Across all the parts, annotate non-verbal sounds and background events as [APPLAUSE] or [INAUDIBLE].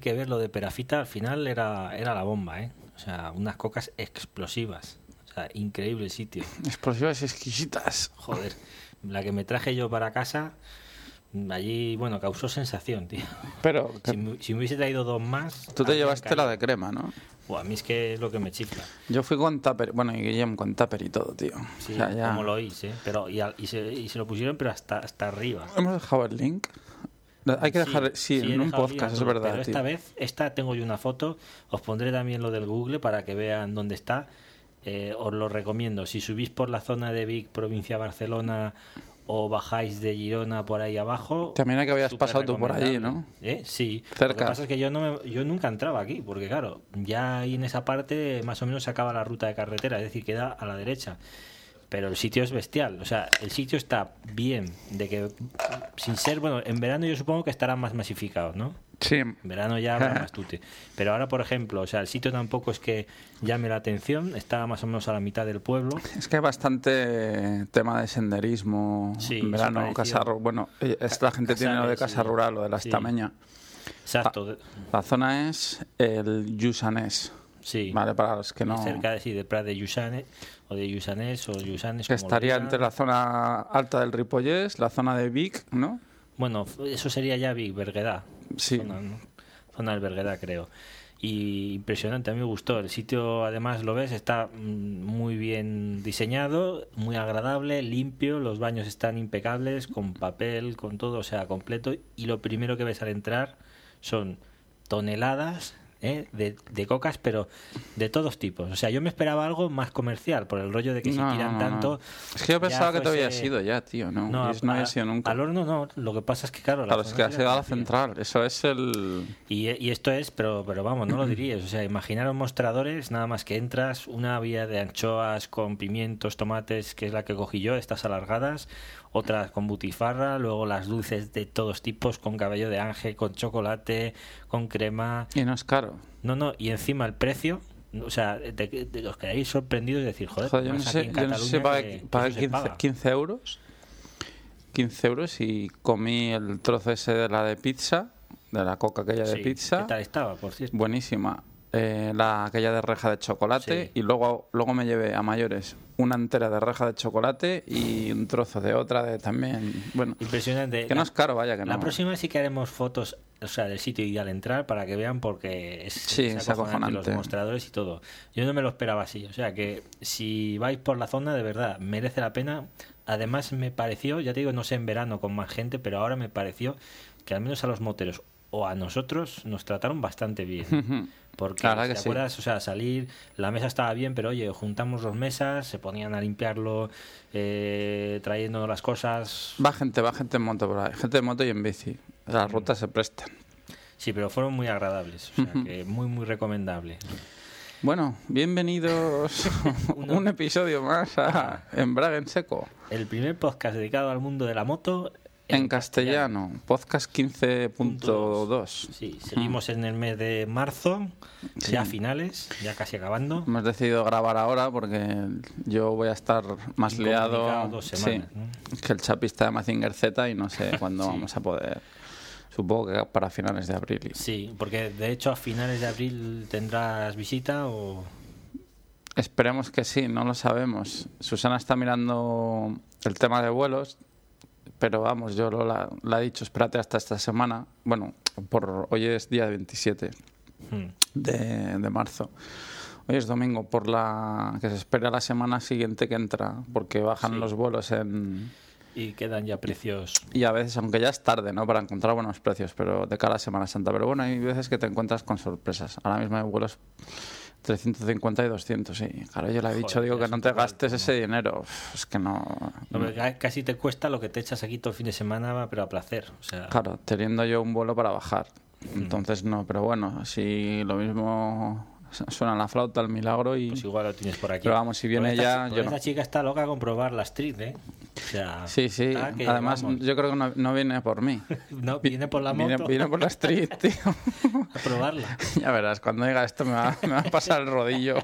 Hay que ver lo de Perafita. Al final era, era la bomba, ¿eh? O sea, unas cocas explosivas. O sea, increíble el sitio. Explosivas exquisitas. Joder, la que me traje yo para casa, allí, bueno, causó sensación, tío. Pero Si, me- si me hubiese traído dos más... tú te llevaste la de crema, ¿no? Buah, a mí es que es lo que me chifla. Yo fui con tupper, bueno, y Guillem con tupper y todo, tío. Sí, o sea, ya... como lo oís, ¿eh? Pero, y, al- y se, y se lo pusieron, pero hasta, hasta arriba. Hemos dejado el link. Hay que dejar, sí, en un podcast, es verdad, Pero tío. esta vez, esta tengo yo una foto. Os pondré también lo del Google para que vean dónde está. Eh, os lo recomiendo. Si subís por la zona de Vic, provincia de Barcelona, o bajáis de Girona por ahí abajo. También hay que habías pasado tú por allí. ¿no? ¿Eh? Sí. Lo Cerca. que pasa es que yo, no me- yo nunca entraba aquí, porque claro, ya ahí en esa parte más o menos se acaba la ruta de carretera, es decir, queda a la derecha. Pero el sitio es bestial, o sea, el sitio está bien, de que sin ser, bueno, en verano yo supongo que estará más masificado, ¿no? Sí. En verano ya habrá [LAUGHS] más tute. Pero ahora, por ejemplo, o sea, el sitio tampoco es que llame la atención, está más o menos a la mitad del pueblo. Es que hay bastante tema de senderismo Sí, en verano, casa Bueno, eh, esta gente tiene lo de casa sí. rural, lo de la Sí. estameña. Exacto, La zona es el Yusanés, sí. ¿vale? Para los que no... Cerca de, sí, de Prat de o de Lluçanès, o Lluçanès, Que estaría entre la zona alta del Ripollés, la zona de Vic, ¿no? Bueno, eso sería ya Vic. Sí. Zona, ¿no? Zona del creo. Y impresionante, a mí me gustó. El sitio, además, lo ves, está mm, muy bien diseñado, muy agradable, limpio. Los baños están impecables, con papel, con todo, o sea, completo. Y lo primero que ves al entrar son toneladas ¿eh? de, de cocas, pero de todos tipos. O sea, yo me esperaba algo más comercial, por el rollo de que si No, tiran no, no. tanto. Es que yo pensaba que te había sido ya, tío, ¿no? No, no había sido nunca. Al horno no, lo que pasa es que, claro, la Claro, es que sería llegado a la central. Eso es el... Y, y esto es, pero, pero vamos, no lo dirías. O sea, imaginaros mostradores, nada más que entras, una vía de anchoas con pimientos, tomates, que es la que cogí yo, estas alargadas, otras con butifarra, luego las dulces de todos tipos, con cabello de ángel, con chocolate, con crema. Y no es caro. No, no, y encima el precio. O sea, de, de- os quedaréis sorprendidos de decir, joder, Joder, yo no sé, yo no sé pagué, que- que eso se 15, paga. 15 euros. 15 euros y comí el trozo ese de la de pizza, de la coca aquella de Sí, pizza. ¿Qué tal estaba, por cierto? Buenísima. Eh, la aquella de reja de chocolate Sí. y luego luego me llevé a mayores una entera de reja de chocolate y un trozo de otra de también bueno Impresionante. que no La- es caro vaya que La no próxima sí que haremos fotos, o sea, del sitio y al entrar para que vean porque es, Sí, es es acojonante, acojonante. los mostradores y todo. Yo no me lo esperaba así, o sea que si vais por la zona de verdad merece la pena. Además me pareció, ya te digo, no sé en verano con más gente, pero ahora me pareció que al menos a los moteros o a nosotros nos trataron bastante bien. [LAUGHS] Porque, La verdad ¿te sí. acuerdas? O sea, salir, la mesa estaba bien, pero oye, juntamos dos mesas, se ponían a limpiarlo, eh, trayendo las cosas, va gente va gente en moto por ahí gente en moto y en bici las rutas se prestan Sí, pero fueron muy agradables, o sea que muy muy recomendable. bueno bienvenidos Uno- [LAUGHS] [LAUGHS] un episodio más a Embrague en seco El primer podcast dedicado al mundo de la moto en castellano podcast 15.2 Sí, seguimos en el mes de marzo, Sí. ya finales, ya casi acabando. Hemos decidido grabar ahora porque yo voy a estar más liado. dos sí, semanas, ¿no? que el chapista de Mazinger Z y no sé [LAUGHS] cuándo Sí. vamos a poder. Supongo que para finales de abril. Sí, porque de hecho a finales de abril tendrás visita o Esperemos que sí, no lo sabemos. Susana está mirando el tema de vuelos, pero vamos, yo lo la, la he dicho, espérate hasta esta semana. Bueno, por hoy es día 27 Hmm. de, de marzo. Hoy es domingo, por la que se espera la semana siguiente que entra, porque bajan Sí. los vuelos en... Y quedan ya precios. Y a veces, aunque ya es tarde, ¿no? Para encontrar buenos precios, pero de cara a Semana Santa. Pero bueno, hay veces que te encuentras con sorpresas. Ahora mismo hay vuelos 350 y 200, sí. Claro, yo le he dicho, Joder, digo, que no te gastes ese dinero. Es que no... No, pero ca- casi te cuesta lo que te echas aquí todo el fin de semana, pero a placer. O sea, Claro, teniendo yo un vuelo para bajar. Mm. Entonces no, pero bueno, si lo mismo suena la flauta, el milagro y... pues igual lo tienes por aquí. Pero vamos, si viene esta, ya, yo esta no. chica está loca con probar la street, ¿eh? Sea, Sí, sí. Además, yo creo que no, no viene por mí. [LAUGHS] No, viene por la moto viene por la street, [LAUGHS] tío. a probarla. [LAUGHS] ya verás, cuando diga esto me va, me va a pasar el rodillo.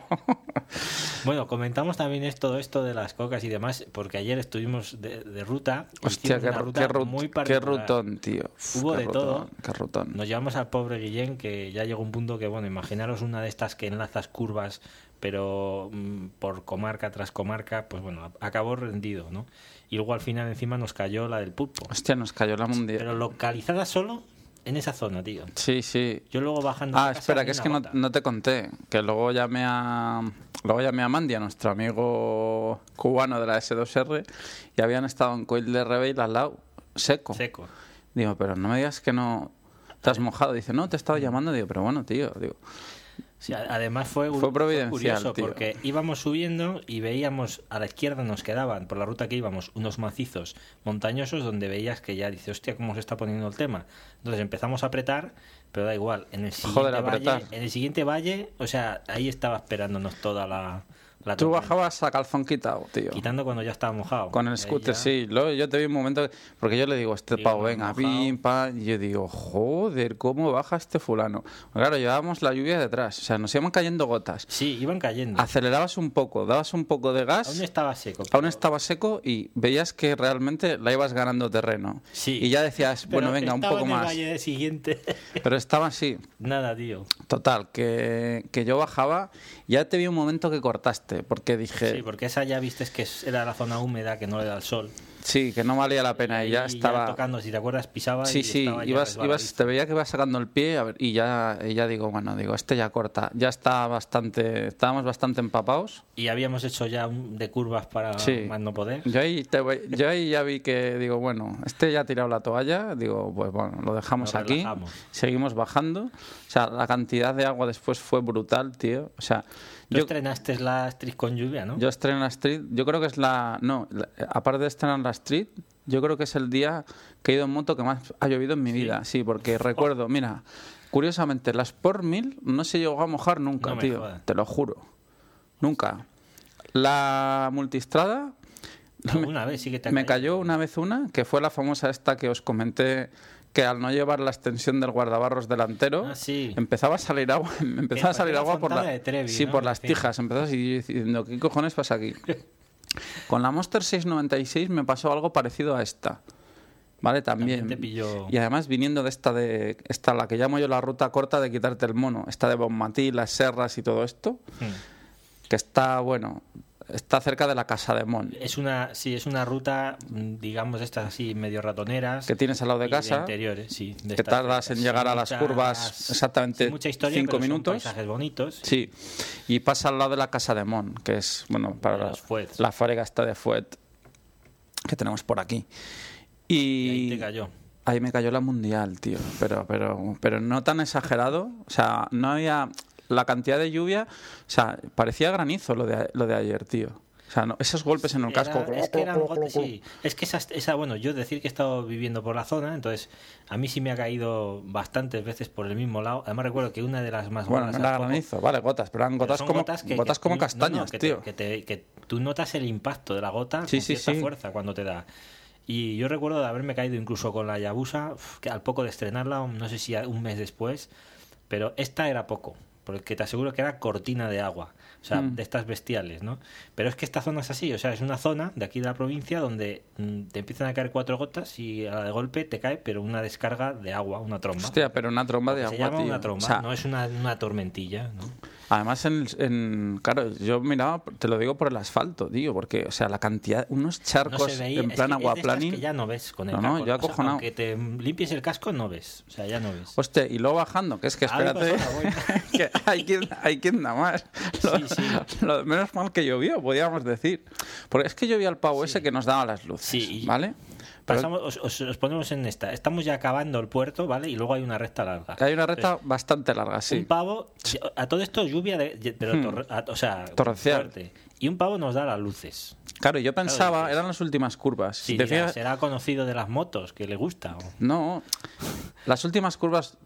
Bueno, comentamos también esto, todo esto de las cocas y demás, porque ayer estuvimos de, de ruta. Hostia, qué, ruta qué, rut- muy qué rutón, tío. Uf, Hubo qué de rutón, todo. Qué rutón. Nos llevamos al pobre Guillén, que ya llegó un punto que, bueno, imaginaros una de estas que enlazas curvas, pero mm, por comarca tras comarca, pues bueno, acabó rendido, ¿no? Y luego al final encima nos cayó la del pulpo. Hostia, nos cayó la mundial. Pero localizada solo en esa zona, tío. Sí, sí. Yo luego bajando. Ah, espera, que es que no, no te conté. Que luego llamé a. Luego llamé a Mandy, a nuestro amigo cubano de la S2R, y habían estado en Coil de Rebel al lado, seco. Seco. Digo, pero no me digas que no te has mojado. Dice, no, te he estado llamando. Digo, pero bueno, tío. Digo, Sí, además fue, Fue providencial, curioso tío. porque íbamos subiendo y veíamos a la izquierda nos quedaban por la ruta que íbamos unos macizos montañosos donde veías que ya dice hostia cómo se está poniendo el tema entonces empezamos a apretar pero da igual en el siguiente Joder, valle en el siguiente valle o sea ahí estaba esperándonos toda la, la tú bajabas a calzón quitado, tío. quitando cuando ya estaba mojado Con el scooter, ya- sí. Luego yo te vi un momento, porque yo le digo, este pavo, venga, pim, pam, y yo digo, joder, ¿cómo baja este fulano? Claro, llevábamos la lluvia detrás, o sea, nos iban cayendo gotas. sí iban cayendo Acelerabas un poco, dabas un poco de gas, aún estaba seco aún estaba seco y veías que realmente la ibas ganando terreno. Sí. Y ya decías, [LAUGHS] bueno, venga, un poco en el más. valle siguiente [LAUGHS] Pero estaba así. nada tío Total, que, que yo bajaba, ya te vi un momento que cortaste, porque dije, sí porque esa ya viste que es- era la zona húmeda que no le da el sol sí, que no valía la pena y ya Ahí estaba... tocando, si te acuerdas, pisaba Sí, y sí, ya ibas, ibas, te veía que ibas sacando el pie a ver, y ya, y ya digo, bueno, digo, este ya corta, ya está bastante, estábamos bastante empapados. Y habíamos hecho ya un- de curvas para Sí. más no poder. Yo ahí, te yo ahí ya vi que, digo, bueno, este ya ha tirado la toalla, digo, pues bueno, lo dejamos Nos aquí, relajamos. seguimos bajando. O sea, la cantidad de agua después fue brutal, tío. O sea, Tú yo, estrenaste la Street con lluvia, ¿no? yo estreno la Street, yo creo que es la, no, la- aparte de estrenar la Street, yo creo que es el día que he ido en moto que más ha llovido en mi vida, sí, porque recuerdo, mira, curiosamente, la Sport 1000 no se llegó a mojar nunca, No tío, te lo juro, nunca. La multistrada Alguna vez sí que te me caído. cayó una vez una, que fue la famosa esta que os comenté, que al no llevar la extensión del guardabarros delantero, Ah, sí. empezaba a salir agua, [LAUGHS] empezaba a salir agua por la, fontana de Trevi, sí, ¿no? por las tijas, empezaba así diciendo, ¿qué cojones pasa aquí? [LAUGHS] Con la Monster 696 me pasó algo parecido a esta. ¿Vale? También. También te pilló- Y además viniendo de esta de esta la que llamo yo la ruta corta de quitarte el mono, esta de Bonmatí, las serras y todo esto, Hmm. que está bueno, está cerca de la casa de Mon. Es una, sí, es una ruta, mm, digamos, estas así medio ratoneras. que tienes al lado de casa, interiores, sí. de que tardas en llegar a las curvas exactamente mucha historia, cinco pero son minutos. paisajes bonitos. Sí, y pasa al lado de la casa de Mon, que es, bueno, para la, la fábrica esta de Fuet que tenemos por aquí. Y Y, ahí te cayó. ahí me cayó la mundial, tío, pero, pero, pero no tan exagerado, o sea, no había la cantidad de lluvia, o sea, parecía granizo lo de, lo de ayer, tío. O sea, no- esos golpes en el Era- casco. es que eran gotas, sí. Es que esa, esa, bueno, yo decir que he estado viviendo por la zona, entonces a mí sí me ha caído bastantes veces por el mismo lado. Además recuerdo que una de las más Bueno, no era granizo, vale, gotas, pero eran gotas como, gotas que- gotas que como no, no, castañas, que te- tío. que, te- que tú notas el impacto de la gota Sí, con sí, cierta fuerza cuando te da. Y yo recuerdo de haberme caído incluso con la Yabusa, que al poco de estrenarla, no sé si un mes después, pero esta era poco, porque te aseguro que era cortina de agua, o sea, Mm. de estas bestiales, ¿no? Pero es que esta zona es así, o sea, es una zona de aquí de la provincia donde mm, te empiezan a caer cuatro gotas y a la de golpe te cae, pero una descarga de agua, una tromba. Hostia, pero una tromba de Se agua, llama tío. una tromba, O sea, no es una, una tormentilla, ¿no? Además, en, en- claro, yo miraba, te lo digo por el asfalto, tío, porque, o sea, la cantidad, unos No charcos se veía. en es plan que es estas aguaplaning. que ya no ves con el No, no, yo O sea, aunque te limpies el casco, no ves. O sea, ya no ves. Hostia, y luego bajando, que es que Algo espérate, [LAUGHS] que hay quien, hay quien da más. [LAUGHS] Lo, Sí, sí. lo- menos mal que llovió, podríamos decir. Porque es que llovía el pavo ese que nos daba las luces, ¿vale? Pasamos, os, os- os ponemos en esta. Estamos ya acabando el puerto, ¿vale? Y luego hay una recta larga. hay una recta bastante larga, Un sí. pavo, a todo esto lluvia, de, pero Hmm. torre- a- o sea, Torrencial. fuerte. Y un pavo nos da las luces. Claro, yo pensaba, eran las últimas curvas. Sí, será conocido de las motos, que le gusta. o- No, las últimas curvas,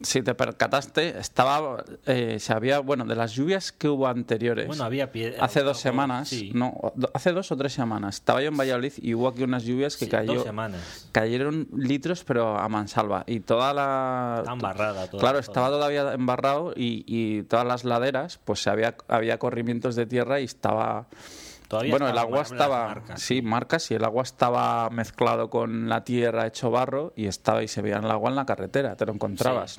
si te percataste, estaba, eh, se había, bueno, de las lluvias que hubo anteriores. Bueno, había hace dos semanas, sí. no, hace dos o tres semanas, estaba yo en Valladolid y hubo aquí unas lluvias que Sí, cayó, Dos semanas. cayeron litros, pero a mansalva. Y toda la. Está embarrada toda Claro, la estaba todavía embarrado y, y todas las laderas, pues había, había corrimientos de tierra y estaba. Todavía bueno, el agua estaba. marcas. Sí, marcas y el agua estaba mezclado con la tierra hecho barro y estaba y se veía el agua en la carretera, te lo encontrabas.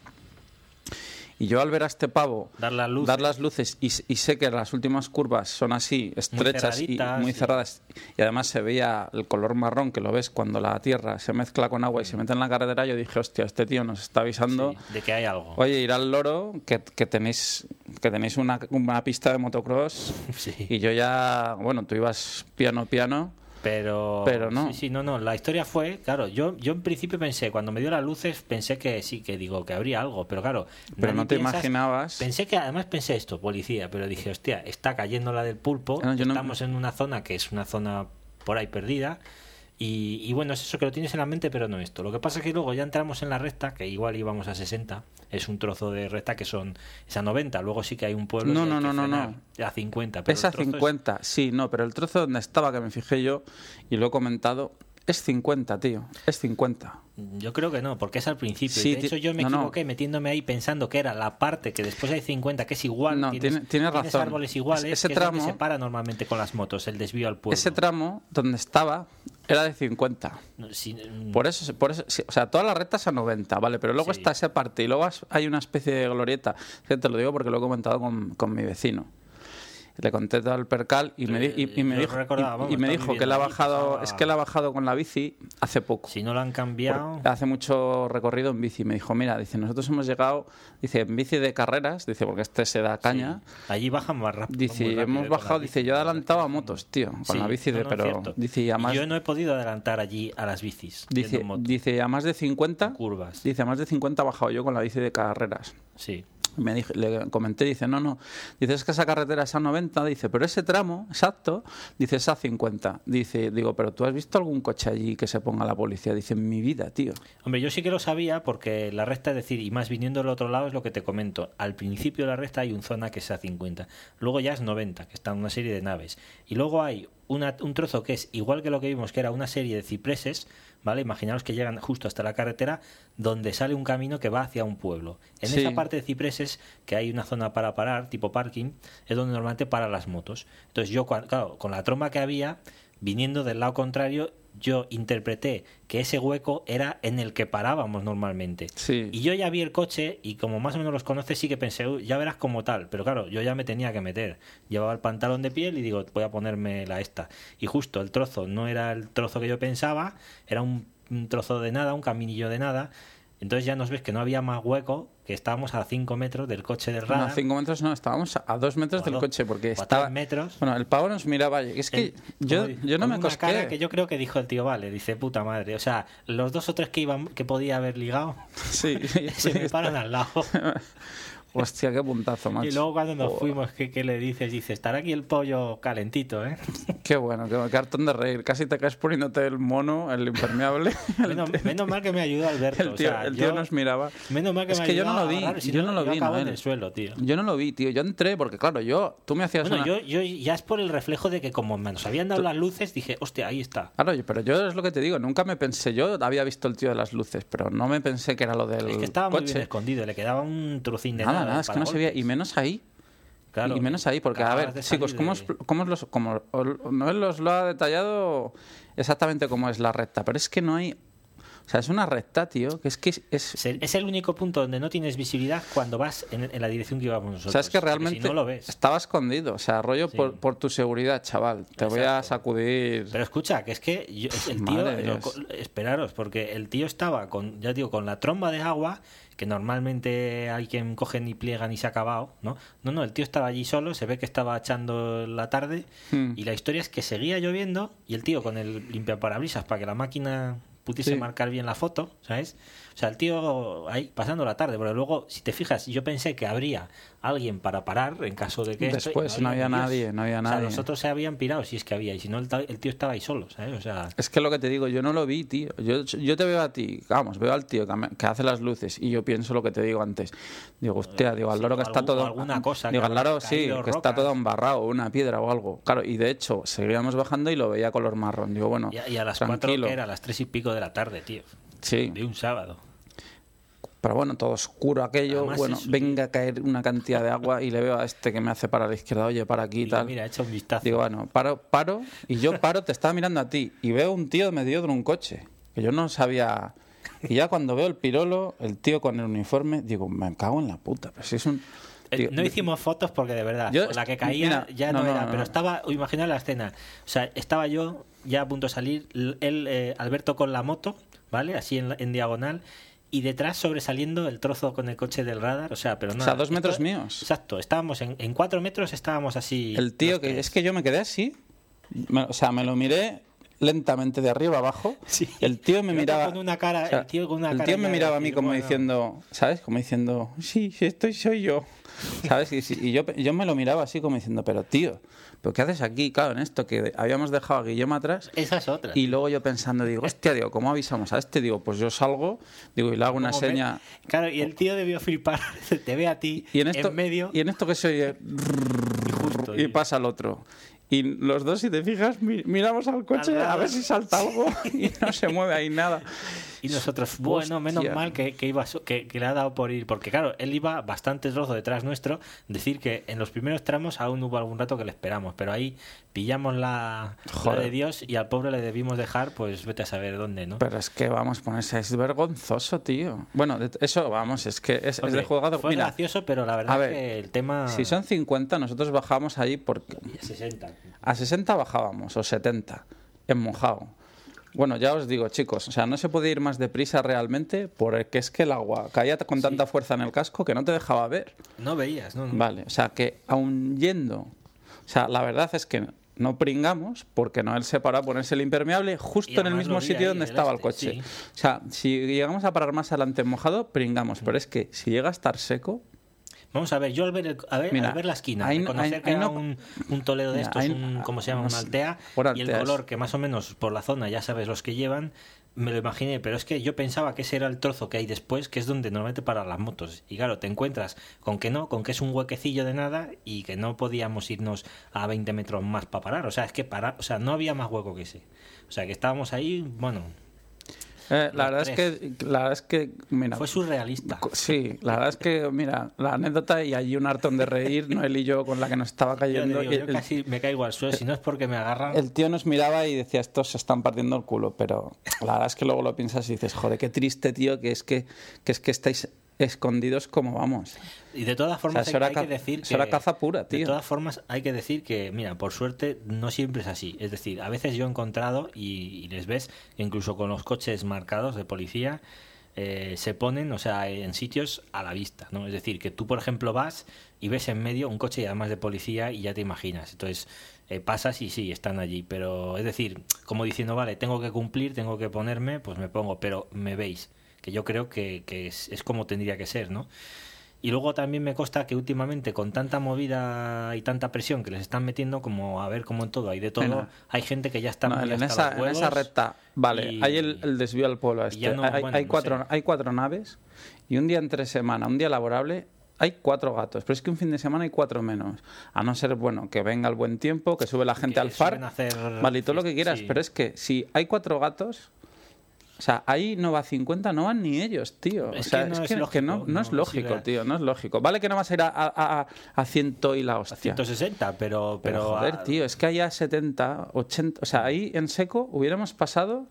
Y yo al ver a este pavo Dar las luces. dar las luces y, y sé que las últimas curvas son así, estrechas y cerraditas, muy sí. cerradas, y además se veía el color marrón que lo ves cuando la tierra se mezcla con agua y se mete en la carretera, yo dije, hostia, este tío nos está avisando. Sí, de que hay algo. Oye, ir al loro, que, que tenéis que tenéis una, una pista de motocross [LAUGHS] Sí. y yo ya, bueno, tú ibas piano piano, Pero, Pero no. Sí, sí, no, no. La historia fue, claro, yo, yo en principio pensé, cuando me dio las luces, pensé que sí, que digo, que habría algo, pero claro. pero no te piensas- imaginabas. Pensé que, además pensé esto, policía, pero dije, hostia, está cayendo la del pulpo, No, yo no- estamos en una zona que es una zona por ahí perdida. Y, y bueno, es eso que lo tienes en la mente, pero no esto. Lo que pasa es que luego ya entramos en la recta, que igual íbamos a 60, es un trozo de recta que son es a 90, luego sí que hay un pueblo No, no, no, no, no. a 50. Pero Es a el trozo es- 50, sí, no, pero el trozo donde estaba, que me fijé yo y lo he comentado, es 50, tío, es 50. Yo creo que no, porque es al principio. Sí, de hecho, yo me no, no. equivoqué metiéndome ahí pensando que era la parte que después hay 50, que es igual. No, tienes, tiene- tienes razón. árboles iguales, Ese que es donde tramo- se para normalmente con las motos, el desvío al pueblo. Ese tramo donde estaba era de 50. No, si- Por eso, por eso sí, o sea, todas las rectas a 90, ¿vale? Pero luego Sí. está esa parte y luego hay una especie de glorieta. Te lo digo porque lo he comentado con, con mi vecino. Le conté todo el percal y me, y, y me dijo, y- me dijo que él ha bajado, es que él ha bajado con la bici hace poco. si no lo han cambiado. Hace mucho recorrido en bici. Me dijo, mira, dice, nosotros hemos llegado, dice, en bici de carreras, dice, porque este se da caña. Allí bajan más rápido. Dice, rápido, hemos bajado, la dice, yo he adelantado a motos, tío, con Sí, la bici de, no, no, pero dice, y Yo no he podido adelantar allí a las bicis. dice, moto, dice, a más de 50, curvas. dice, a más de 50 he bajado yo con la bici de carreras. Sí. Me dije, le comenté, dice, no, no, dice, es que esa carretera es a 90, dice, pero ese tramo, exacto, dice, es a 50. Dice, digo, pero ¿tú has visto algún coche allí que se ponga la policía? Dice, mi vida, tío. Hombre, yo sí que lo sabía porque la recta, es decir, y más viniendo del otro lado es lo que te comento. Al principio de la recta hay un zona que es a 50, luego ya es 90, que está en una serie de naves. Y luego hay una- un trozo que es igual que lo que vimos, que era una serie de cipreses, ¿vale? Imaginaos que llegan justo hasta la carretera donde sale un camino que va hacia un pueblo. En Sí. esa parte de cipreses, que hay una zona para parar, tipo parking, es donde normalmente paran las motos. Entonces yo, claro, con la tromba que había, viniendo del lado contrario, yo interpreté que ese hueco era en el que parábamos normalmente. Sí. Y yo ya vi el coche y como más o menos los conoces sí que pensé, "Uy, ya verás como tal. Pero claro, yo ya me tenía que meter. Llevaba el pantalón de piel y digo, voy a ponerme la esta. Y justo el trozo no era el trozo que yo pensaba, era un, un trozo de nada, un caminillo de nada. Entonces ya nos ves que no había más hueco, que estábamos a 5 metros del coche del No, radar. a 5 metros no, estábamos a 2 metros del coche porque estaba... metros. Bueno, el pavo nos miraba es que El- yo, yo no me una cosqué. cara que yo creo que dijo el tío, vale, dice puta madre. O sea, los dos o tres que iban que podía haber ligado [LAUGHS] Sí, [LAUGHS] se me paran al lado. [LAUGHS] [LAUGHS] Hostia, qué puntazo, macho. Y luego cuando nos Oh, fuimos, ¿qué, qué le dices? Dice, estará aquí el pollo calentito, ¿eh? [LAUGHS] Qué bueno, qué cartón de reír. Casi te caes poniéndote el mono, el impermeable. [LAUGHS] El, menos, mal que me ayudó Alberto. el o tío, sea, el tío yo- nos miraba. Menos mal que Es me que yo ayudó no lo vi, agarrar, si yo no lo vi, acabo en el suelo, tío. Yo no lo vi, tío. Yo entré porque, claro, yo... Tú me hacías Bueno, una... yo, yo ya es por el reflejo de que como nos habían dado las luces, dije, hostia, ahí está. Claro, yo- pero yo es lo que te digo. Nunca me pensé... Yo había visto el tío de las luces, pero no me pensé que era lo del Es que estaba muy bien escondido, le quedaba un trucín de Nada, nada. nada, es que no se veía. Y menos ahí. Claro, y menos ahí, porque, a ver, chicos, ¿cómo, de- cómo os los, cómo, os- Noel os lo ha detallado exactamente cómo es la recta, pero es que no hay... O sea, es una recta, tío, que es que es... Es el, único punto donde no tienes visibilidad cuando vas en, en la dirección que íbamos nosotros. O sea, es que realmente Si no lo ves. estaba escondido. O sea, rollo Sí. por, por tu seguridad, chaval. Te voy a sacudir. Pero escucha, que es que yo- el tío, esperaros, porque el tío estaba con, ya digo, con la tromba de agua, que normalmente hay quien cogen y pliegan y se ha acabado, ¿no? No, no, el tío estaba allí solo, se ve que estaba echando la tarde, Hmm. y la historia es que seguía lloviendo, y el tío con el limpiaparabrisas para que la máquina pudiese Sí. marcar bien la foto, ¿sabes? O sea, el tío ahí pasando la tarde, pero luego, si te fijas, yo pensé que habría alguien para parar en caso de que... esto, Después no había nadie, no había O sea, nadie. los otros se habían pirado, si es que había, y si no, el, el tío estaba ahí solo, ¿sabes? O sea... Es que lo que te digo, yo no lo vi, tío. Yo, yo te veo a ti, vamos, veo al tío que, me- que hace las luces y yo pienso lo que te digo antes. Digo, hostia, digo, al Sí, loro que está algún- todo. alguna [LAUGHS] cosa Digo, al loro sí, que está todo embarrado, una piedra o algo. Claro, y de hecho, seguíamos bajando y lo veía color marrón. Digo, bueno, Y a, y a las cuatro tranquilo. que era, a las tres y pico de la tarde, tío. Sí, De un sábado. Pero bueno, todo oscuro aquello. Además bueno, es- venga a caer una cantidad de agua y le veo a este que me hace para la izquierda, oye, para aquí y tal. mira, echa un vistazo. Digo, bueno, paro, paro, y yo paro, te estaba mirando a ti, y veo un tío medio de un coche, que yo no sabía. Y ya cuando veo el pirolo, el tío con el uniforme, digo, me cago en la puta, pero si es un. Eh, Tío, no hicimos fotos porque de verdad, Yo- la que caía mira, ya no, era, no, pero estaba, imaginad la escena, o sea, estaba yo ya a punto de salir, él, eh, Alberto con la moto, ¿vale? Así en diagonal, y detrás sobresaliendo el trozo con el coche del radar, o sea, pero no. O sea, dos metros míos. Exacto, estábamos en, en cuatro metros, estábamos así. El tío que. Es que yo me quedé así, me- o sea, me lo miré lentamente de arriba abajo. [LAUGHS] Sí. El tío me El miraba. con una cara- o sea, el tío con una el cara tío ya me miraba a mí como bueno. diciendo, ¿sabes? Como diciendo, sí, sí, estoy, soy yo. ¿Sabes? Y, y yo, yo me lo miraba así como diciendo, pero tío, ¿pero qué haces aquí? Claro, en esto que habíamos dejado a Guillermo atrás. Esa es otra. Y luego yo pensando, digo, hostia, digo, ¿cómo avisamos a este? Digo, pues yo salgo, digo, y le hago una seña. Claro, y el tío debió flipar, [LAUGHS] te ve a ti Y en esto, medio. y en esto que se oye, justo, y y- pasa el otro. Y los dos, si te fijas, mi- miramos al coche a ver si salta algo [LAUGHS] y no se mueve ahí nada. Y nosotros, bueno, menos mal que, que, iba, que, que le ha dado por ir, porque claro, él iba bastante trozo detrás nuestro, decir que en los primeros tramos aún hubo algún rato que le esperamos, pero ahí pillamos la, la de Dios y al pobre le debimos dejar, pues vete a saber dónde, ¿no? Pero es que vamos, ponerse, es vergonzoso, tío. Bueno, eso, vamos, es que es, es de jugado. Fue Mira, gracioso, pero la verdad a ver, que el tema... si son 50, nosotros bajamos ahí porque 60. a 60 bajábamos, o 70, en mojado. Bueno, ya os digo, chicos, o sea, no se puede ir más deprisa realmente porque es que el agua caía con tanta fuerza en el casco que no te dejaba ver. No veías, ¿no? no. Vale, o sea, que aun yendo, o sea, la verdad es que no pringamos porque Noel se paró a ponerse el impermeable justo en el mismo sitio donde estaba el este, coche. sí. O sea, si llegamos a parar más adelante mojado, pringamos, pero es que si llega a estar seco, Vamos a ver, yo al ver, el- a ver, Mira, al ver la esquina, no- reconocer que era no- un, un Toledo de estos, ahí- un, ¿cómo se llama? no Un sé, Altea, y el color que más o menos por la zona, ya sabes los que llevan, me lo imaginé, pero es que yo pensaba que ese era el trozo que hay después, que es donde normalmente paran las motos. Y claro, te encuentras con que no, con que es un huequecillo de nada y que no podíamos irnos a 20 metros más para parar. O sea, es que parar, o sea, no había más hueco que ese. O sea, que estábamos ahí, bueno, eh, la verdad es que, la verdad es que, mira, fue surrealista. sí, la verdad es que, mira, la anécdota y allí un hartón de reír, Noel y yo con la que nos estaba Yo, cayendo. digo, yo el- casi me caigo al suelo, si no es porque me agarran. El tío nos miraba y decía, estos se están partiendo el culo, pero la verdad es que luego lo piensas y dices, joder, qué triste, tío, que es que, que, es que estáis escondidos como vamos. Y de todas formas hay, que decir que era caza pura, De tío. todas formas hay que decir que, mira, por suerte no siempre es así. Es decir, a veces yo he encontrado y, y les ves que incluso con los coches marcados de policía eh, se ponen, o sea, en sitios a la vista, ¿no? Es decir, que tú por ejemplo vas y ves en medio un coche y además de policía y ya te imaginas. Entonces eh, pasas y sí, están allí. Pero es decir, como diciendo, vale, tengo que cumplir, tengo que ponerme, pues me pongo, pero me veis. Que yo creo que, que es, es como tendría que ser, ¿no? Y luego también me consta que últimamente con tanta movida y tanta presión que les están metiendo, como a ver como en todo hay de todo, hay gente que ya está No, en, esa, en esa recta, vale, y- hay el, el desvío al pueblo este. no, hay, bueno, hay no cuatro, sé. hay cuatro naves y un día entre semana, un día laborable, hay cuatro gatos. Pero es que un fin de semana hay cuatro menos. A no ser, bueno, que venga el buen tiempo, que sube la gente que al far, hacer vale, y todo lo que quieras. sí. Pero es que si hay cuatro gatos... O sea, ahí no va 50, no van ni ellos, tío. Es o sea, que no es es que, no, no es lógico, sí, tío, no es lógico. Vale que no vas a ir a, a, a, a ciento y la hostia. 160, pero, Pero, pero, joder, tío, es que allá 70, 80, o sea, ahí en seco hubiéramos pasado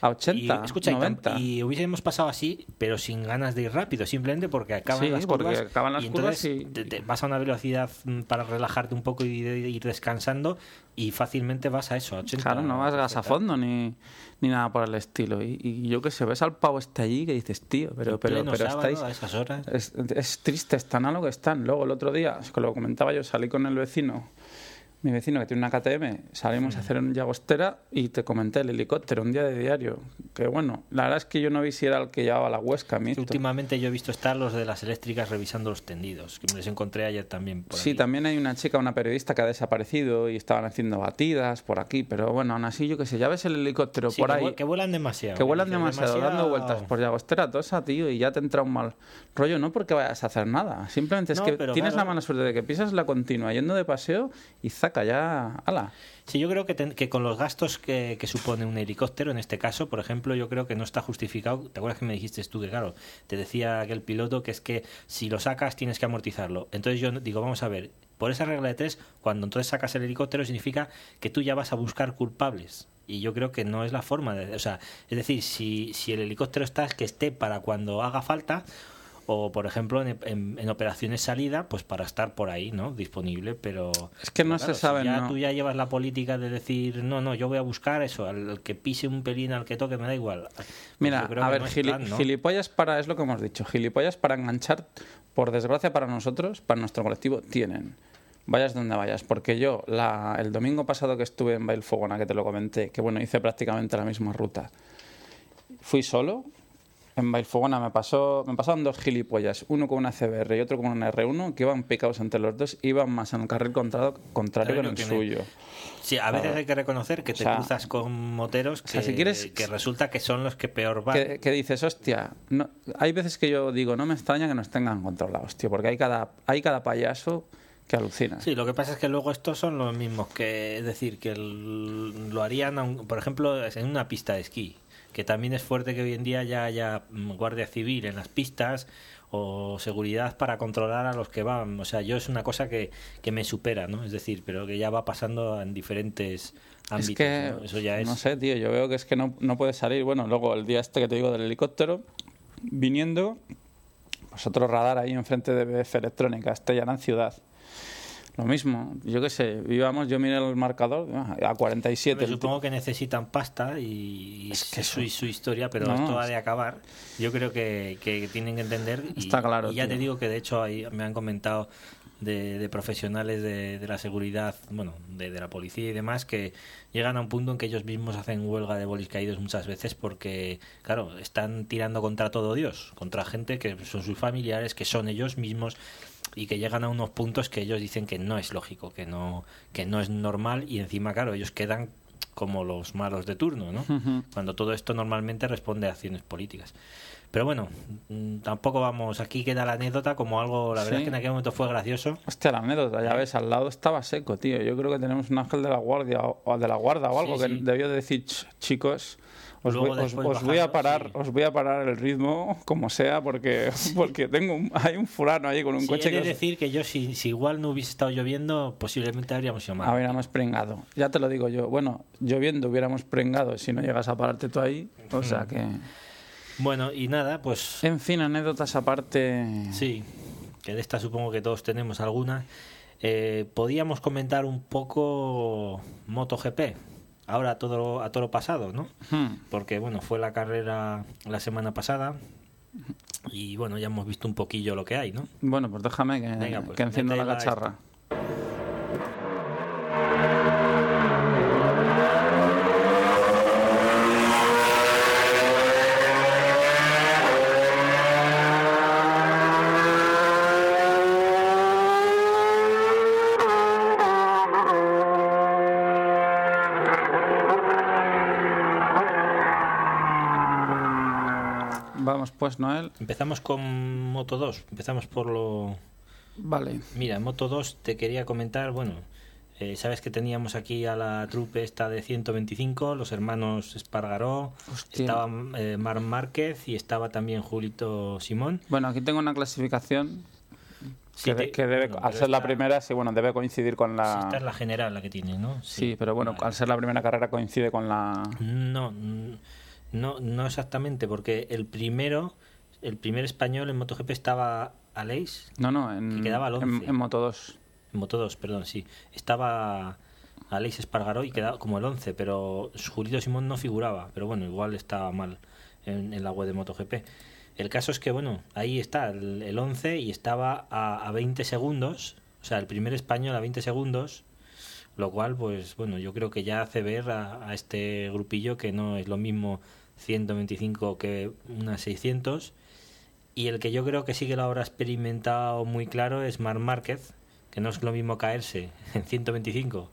a 80, y, escucha, y tam- 90. Y, hubiésemos pasado así, pero sin ganas de ir rápido, simplemente porque acaban Sí, las porque curvas. acaban las y curvas entonces y- te, te vas a una velocidad mm, para relajarte un poco y de- ir descansando y fácilmente vas a eso, a 80. Claro, no vas gas a fondo ni, ni nada por el estilo. Y, y yo que sé, ves al pavo este allí que dices, tío, pero, pero, pero estáis... a esas horas. Es, es triste, están a lo que están. Luego el otro día, es que lo comentaba yo, salí con el vecino, mi vecino que tiene una KTM, salimos a hacer un Llagostera y te comenté el helicóptero, un día de diario. Que bueno, la verdad es que yo no vi si era el que llevaba la Huesca, a últimamente yo he visto estar los de las eléctricas revisando los tendidos, que me los encontré ayer también por Sí, aquí. también hay una chica, una periodista que ha desaparecido y estaban haciendo batidas por aquí, pero bueno, aún así yo que sé, ya ves el helicóptero Sí, por que, ahí. que vuelan demasiado. Que vuelan dices, demasiado, dando vueltas por Llagostera, tosa, tío, y ya te entra un mal rollo, no porque vayas a hacer nada, simplemente es No, que tienes claro. la mala suerte de que pisas la continua yendo de paseo y ya, ala. Sí, yo creo que, con los gastos que, que supone un helicóptero, en este caso, por ejemplo, yo creo que no está justificado. ¿Te acuerdas que me dijiste tú que, claro, te decía aquel piloto que es que si lo sacas tienes que amortizarlo? Entonces yo digo, vamos a ver, por esa regla de tres, cuando entonces sacas el helicóptero significa que tú ya vas a buscar culpables. Y yo creo que no es la forma de... O sea, es decir, si, si el helicóptero está, es que esté para cuando haga falta o por ejemplo en, en- en operaciones salida pues para estar por ahí no disponible pero Es que no se sabe, si ya no. tú ya llevas la política de decir no no yo voy a buscar eso al, al que pise un pelín al que toque me da igual Pues Mira, a ver, no es gili- plan, ¿no? gilipollas para, es lo que hemos dicho, gilipollas para enganchar, por desgracia para nosotros, para nuestro colectivo, tienen. Vayas donde vayas, porque yo la, el domingo pasado que estuve en Bailfogona, que te lo comenté, que bueno, hice prácticamente la misma ruta, fui solo, en Bailfogona me pasó me pasaron dos gilipollas, uno con una CBR y otro con una R1, que iban picados entre los dos, iban más en el carril contrario, contrario que en el tiene- suyo. sí a veces hay que reconocer que te O sea, cruzas con moteros que, sea, si quieres- que resulta que son los que peor van que, que dices, hostia, no, hay veces que yo digo, no me extraña que nos tengan controlados, tío, porque hay cada, hay cada payaso que alucina. Sí, lo que pasa es que luego estos son los mismos que, es decir, que el- lo harían, por ejemplo, en una pista de esquí, que también es fuerte que hoy en día ya haya mm, guardia civil en las pistas o seguridad para controlar a los que van. O sea, yo es una cosa que, que me supera, ¿no? Es decir, pero que ya va pasando en diferentes ámbitos. Es que, ¿no? Eso ya es... no sé, tío, yo veo que es que no, no puedes salir. Bueno, luego el día este que te digo del helicóptero, viniendo, pues otro radar ahí enfrente de BF Electrónica, Estellarán Ciudad. Lo mismo, yo qué sé, íbamos, yo miré el marcador ah, a 47. Me el supongo que necesitan pasta y Es que su, su historia, pero No, esto ha de acabar. Yo creo que, que tienen que entender. Y, Está claro, y ya te digo que de hecho ahí me han comentado de, de profesionales de, de la seguridad, bueno, de, de la policía y demás, que llegan a un punto en que ellos mismos hacen huelga de bolis caídos muchas veces porque, claro, están tirando contra todo Dios, contra gente que son sus familiares, que son ellos mismos y que llegan a unos puntos que ellos dicen que no es lógico, que no, que no es normal y encima, claro, ellos quedan como los malos de turno, ¿no? Cuando todo esto normalmente responde a acciones políticas. Pero bueno, mm, tampoco vamos, aquí queda la anécdota como algo, la verdad Sí. es que en aquel momento fue gracioso. Hostia, la anécdota, ya ves, al lado estaba seco, tío. Yo creo que tenemos un ángel de la guardia o, de la guarda o algo Sí, que sí. debió de decir, "Ch, chicos, os, Luego voy, os- os voy a parar, sí. os voy a parar el ritmo como sea porque [LAUGHS] porque tengo un- hay un fulano ahí con un Sí, coche os- decir que yo, si, si igual no hubiese estado lloviendo, posiblemente habríamos ido mal. habríamos pringado. Ya te lo digo yo. Bueno, lloviendo hubiéramos pringado si no llegas a pararte tú ahí. O sea que Bueno, y nada, pues en fin, anécdotas aparte. sí, que de esta supongo que todos tenemos alguna. Eh, podíamos comentar un poco MotoGP, ahora a todo, a todo pasado, ¿no? Hmm. porque bueno, fue la carrera la semana pasada y bueno, ya hemos visto un poquillo lo que hay, ¿no? Bueno, pues déjame que, Venga, pues, que enciendo la cacharra. Pues, Noel. Empezamos con Moto 2, empezamos por lo... Vale. Mira, Moto 2 te quería comentar, bueno, eh, sabes que teníamos aquí a la trupe esta de 125, los hermanos Espargaró, Hostia. estaba eh, Mar Márquez y estaba también Julito Simón. Bueno, aquí tengo una clasificación Sí, que, debe, bueno, al ser la primera, sí, bueno, debe coincidir con la... sí, esta es la general la que tiene, ¿no? Sí, pero bueno, Vale. al ser la primera carrera coincide con la... No, mm, No, no exactamente, porque el primero, el primer español en MotoGP estaba Aleix, No, no, en, Que quedaba al en, 11. en Moto 2. en Moto 2, perdón, sí. Estaba Aleix Espargaró y quedaba como el 11, pero Julito Simón no figuraba, pero bueno, igual estaba mal en, en la web de MotoGP. El caso es que, bueno, ahí está el, el 11 y estaba a, a 20 segundos, o sea, el primer español a 20 segundos, lo cual, pues bueno, yo creo que ya hace ver a, a este grupillo que no es lo mismo 125 que unas 600. Y el que yo creo que sí que lo habrá experimentado muy claro es Marc Márquez, que no es lo mismo caerse [LAUGHS] en 125,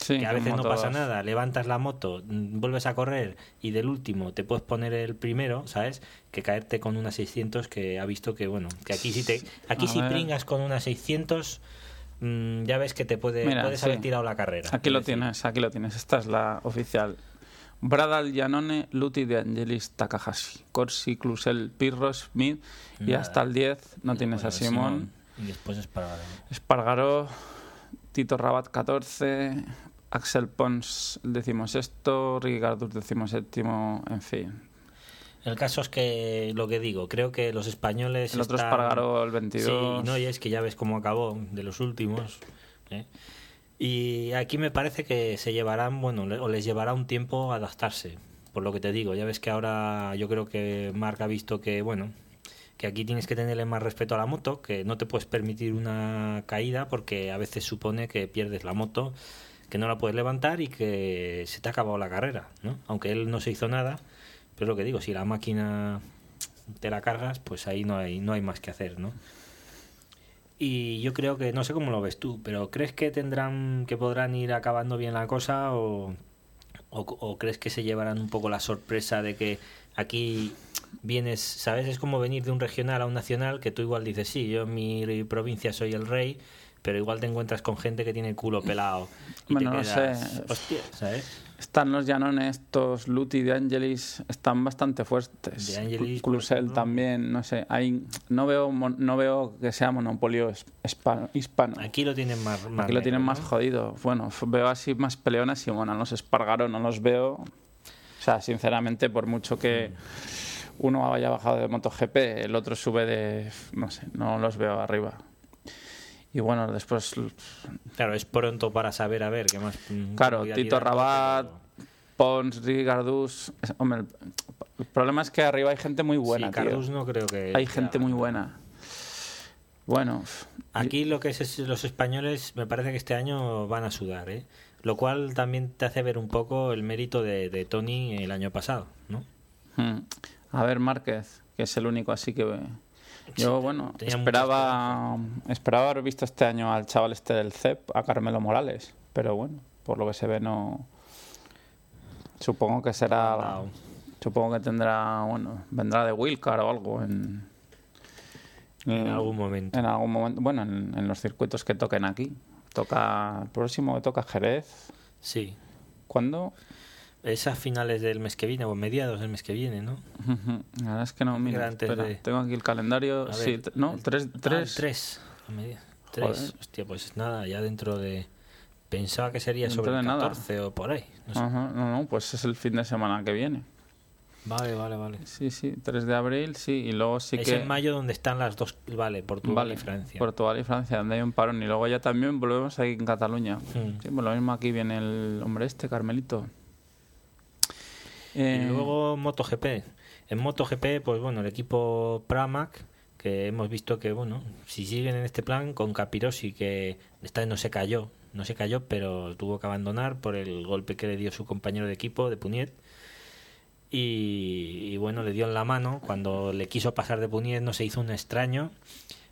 Sí, que a veces no pasa 2. nada, levantas la moto, mm, vuelves a correr y del último te puedes poner el primero, ¿sabes? Que caerte con una 600 que ha visto que, bueno, que aquí si te aquí A si ver. pringas con una 600 mm, ya ves que te puede, Mira, puedes sí. haber tirado la carrera. Aquí lo decir, tienes, aquí lo tienes. Esta es la oficial. Bradal Giannone, Luti de Angelis Takahashi, Corsi, Clusel, Pirro, Smith y Nada. hasta el 10 no tienes bueno, a Simón, Y después es para... Espargaró, Tito Rabat 14, Axel Pons el decimosexto, Ricky Gardus decimoséptimo, en fin. El caso es que lo que digo, creo que los españoles El otro están- Espargaró el 22. Sí, no, y es que ya ves cómo acabó de los últimos. ¿eh? Y aquí me parece que se llevarán, bueno, o les llevará un tiempo adaptarse, por lo que te digo. Ya ves que ahora yo creo que Marc ha visto que, bueno, que aquí tienes que tenerle más respeto a la moto, que no te puedes permitir una caída porque a veces supone que pierdes la moto, que no la puedes levantar y que se te ha acabado la carrera, ¿no? Aunque él no se hizo nada, pero lo que digo, si la máquina te la cargas, pues ahí no hay, no hay más que hacer, ¿no? Y yo creo que, no sé cómo lo ves tú, pero ¿crees que tendrán, que podrán ir acabando bien la cosa o, o, o crees que se llevarán un poco la sorpresa de que aquí vienes, ¿sabes? Es como venir de un regional a un nacional que tú igual dices, sí, yo en mi provincia soy el rey, pero igual te encuentras con gente que tiene el culo pelado. Y Bueno, te no sé. Hostia, ¿sabes? Están los Llanones, estos Luti de Angelis, están bastante fuertes. De Clusel también, no sé. Hay, no, veo, no veo que sea monopolio hispano. Aquí lo tienen más, más Aquí lo tienen más ¿no? jodido. Bueno, veo así más peleones y bueno, los Espargaro no los veo. O sea, sinceramente, por mucho que uno haya bajado de MotoGP, el otro sube de. No sé, no los veo arriba. Y bueno, después. Claro, es pronto para saber a ver qué más. Claro, Tito Rabat, pero- Pons, Gardús. Hombre, el, problema es que arriba hay gente muy buena, sí, no creo que. Hay gente muy buena. Bueno, Aquí lo que es, es los españoles me parece que este año van a sudar, ¿eh? Lo cual también te hace ver un poco el mérito de, de Tony el año pasado, ¿no? Hmm. A ver, Márquez, que es el único así que yo, bueno, esperaba esperaba haber visto este año al chaval este del CEP, a Carmelo Morales, pero bueno, por lo que se ve no supongo que será Wow. supongo que tendrá, bueno, vendrá de Wilcar o algo en En algún momento. en algún momento, bueno, en, en los circuitos que toquen aquí. Toca el próximo que toca Jerez. Sí. ¿Cuándo? Es a finales del mes que viene o mediados del mes que viene, ¿no? La verdad es que no, mira, espera, de- tengo aquí el calendario. Sí, ver, t- no, el- tres, ah, tres, el tres. a media- Joder. Tres. Hostia, pues nada, ya dentro de. Pensaba que sería Dentro sobre el nada. 14 o por ahí. No sé. Ajá, no, no, pues es el fin de semana que viene. Vale, vale, vale. Sí, sí, 3 de abril, sí, y luego sí es que... en mayo donde están las dos. Vale, Portugal Vale, y Francia. Portugal y Francia, donde hay un parón. Y luego ya también volvemos aquí en Cataluña. Hmm. Sí, pues lo mismo aquí viene el hombre este, Carmelito. Y Eh, luego MotoGP. En MotoGP, pues bueno, el equipo Pramac, que hemos visto que, bueno, si siguen en este plan, con Capirosi, que esta vez no se cayó, no se cayó, pero tuvo que abandonar por el golpe que le dio su compañero de equipo, de Puniet. Y, y bueno, le dio en la mano. Cuando le quiso pasar de Puniet, no se hizo un extraño.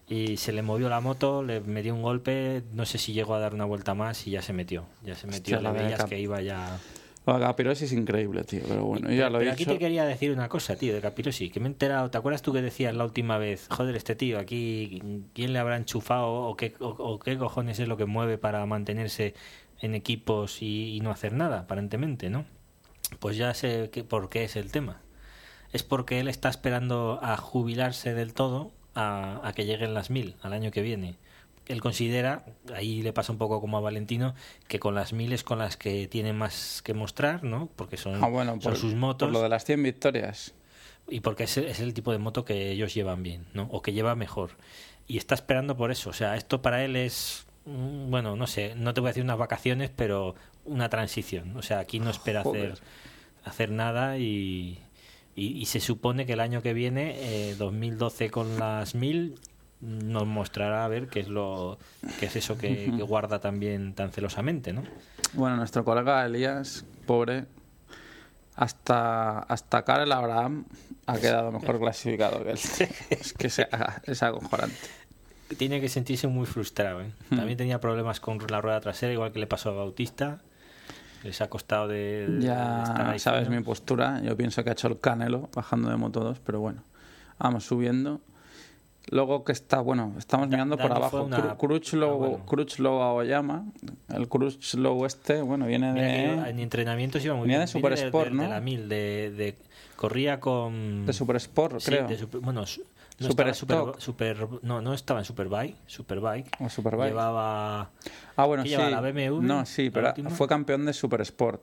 Y se le movió la moto, le metió un golpe, no sé si llegó a dar una vuelta más y ya se metió. Ya se metió, Hostia, la veías que iba ya... lo de Capirosi es increíble, tío, pero bueno, ya lo he Pero aquí te quería decir una cosa, tío, de Capirosi, que me he enterado. ¿Te acuerdas tú que decías la última vez, joder, este tío aquí, ¿quién le habrá enchufado o qué, o, o qué cojones es lo que mueve para mantenerse en equipos y, y no hacer nada, aparentemente, ¿no? Pues ya sé que, por qué es el tema. Es porque él está esperando a jubilarse del todo a, a que lleguen las mil al año que viene. Él considera, ahí le pasa un poco como a Valentino, que con las miles con las que tiene más que mostrar, ¿no? Porque son, Ah, bueno, son por, sus motos por lo de las 100 victorias. y porque es, es el tipo de moto que ellos llevan bien, ¿no? O que lleva mejor. Y está esperando por eso. O sea, esto para él es, mm, bueno, no sé, no te voy a decir unas vacaciones, pero una transición. O sea, aquí no espera Joder. hacer, hacer nada y, y, y se supone que el año que viene, eh, 2012 con las 1000, nos mostrará a ver qué es lo qué es eso que, que guarda también tan celosamente, ¿no? Bueno, nuestro colega Elías, pobre, hasta, hasta Karel Abraham ha quedado mejor clasificado que él. [LAUGHS] Es que se- es acojonante. Tiene que sentirse muy frustrado. ¿eh? También tenía problemas con la rueda trasera, igual que le pasó a Bautista. Les ha costado de, de estar Ya ahí sabes mi postura. Yo pienso que ha hecho el canelo bajando de Moto 2, pero bueno. Vamos subiendo. Luego que está, bueno, estamos Da- mirando por abajo. una- Crutchlow, Ah, bueno. Crutchlow Aoyama. El Crutchlow este, bueno, viene Mira de, en entrenamientos iba muy venía bien. de Super Viene Sport, de, ¿no? De la 1000, de, de- corría con... de Super Sport, Sí, creo. de super- bueno, no Super no, no estaba en Superbike. Superbike. O Superbike. Llevaba... Ah, bueno, ¿Qué sí. lleva, la BMW, No, sí, pero fue campeón de Super Sport.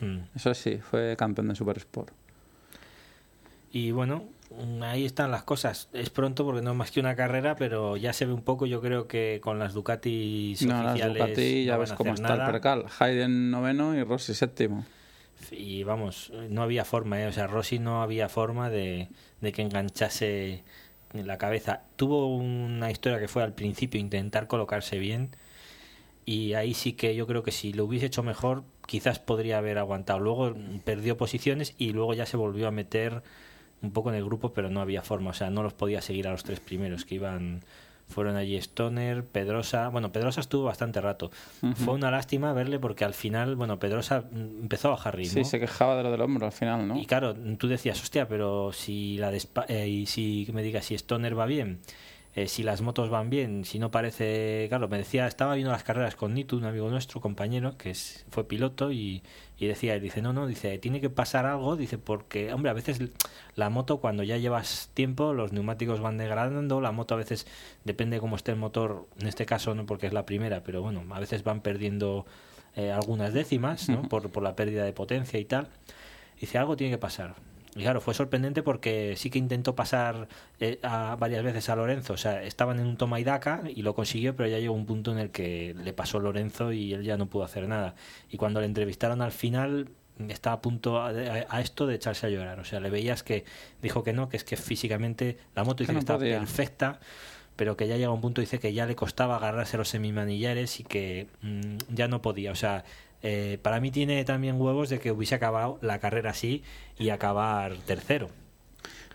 Hmm. Eso sí, fue campeón de Super Sport. Y bueno, ahí están las cosas. Es pronto porque no es más que una carrera, pero ya se ve un poco, yo creo que con las Ducatis No, las oficiales Ducati ya no ves cómo está nada. el percal. Hayden noveno y Rossi séptimo. Y vamos, no había forma, ¿eh? o sea, Rossi no había forma de, de que enganchase en la cabeza. Tuvo una historia que fue al principio intentar colocarse bien y ahí sí que yo creo que si lo hubiese hecho mejor quizás podría haber aguantado. Luego perdió posiciones y luego ya se volvió a meter un poco en el grupo, pero no había forma, o sea, no los podía seguir a los tres primeros que iban fueron allí Stoner, Pedrosa, bueno, Pedrosa estuvo bastante rato. Fue una lástima verle porque al final, bueno, Pedrosa empezó a bajar ritmo. Sí, se quejaba de lo del hombro al final, ¿no? Y claro, tú decías, hostia, pero si la de Spa- eh, y si me digas si Stoner va bien, eh, si las motos van bien, si no parece, claro, me decía, estaba viendo las carreras con Nitu, un amigo nuestro, compañero, que es, fue piloto y, y decía, él dice, no, no, dice, tiene que pasar algo, dice, porque, hombre, a veces la moto cuando ya llevas tiempo, los neumáticos van degradando, la moto a veces depende cómo esté el motor, en este caso no porque es la primera, pero bueno, a veces van perdiendo eh, algunas décimas, ¿no? por, por la pérdida de potencia y tal. Dice, algo tiene que pasar. Y claro, fue sorprendente porque sí que intentó pasar eh, a, varias veces a Lorenzo. O sea, estaban en un toma y daca y lo consiguió, pero ya llegó un punto en el que le pasó Lorenzo y él ya no pudo hacer nada. Y cuando le entrevistaron al final, estaba a punto a, a- a esto de echarse a llorar. O sea, le veías que dijo que no, que es que físicamente la moto dice no que está podía. perfecta, pero que ya llega un punto dice que ya le costaba agarrarse los semimanillares y que mm, ya no podía. O sea, eh, para mí tiene también huevos de que hubiese acabado la carrera así y acabar tercero.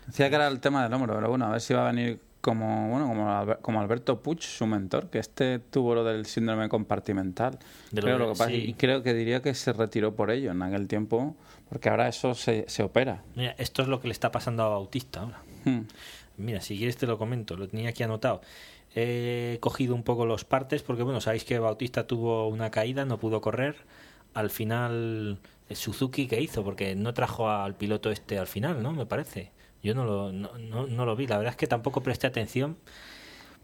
Decía que era el tema del hombro, pero bueno, a ver si va a venir como bueno como, como Alberto Puig, su mentor, que este tuvo lo del síndrome compartimental. De creo, lo que pasa- sí. y creo que diría que se retiró por ello en aquel tiempo, porque ahora eso se, se opera. Mira, esto es lo que le está pasando a Bautista ahora. Hmm. Mira, si quieres te lo comento, lo tenía aquí anotado. He cogido un poco los partes porque, bueno, sabéis que Bautista tuvo una caída, no pudo correr. Al final, el Suzuki, ¿qué hizo? Porque no trajo al piloto este al final, ¿no? Me parece. Yo no lo, no, no- no lo vi, la verdad es que tampoco presté atención.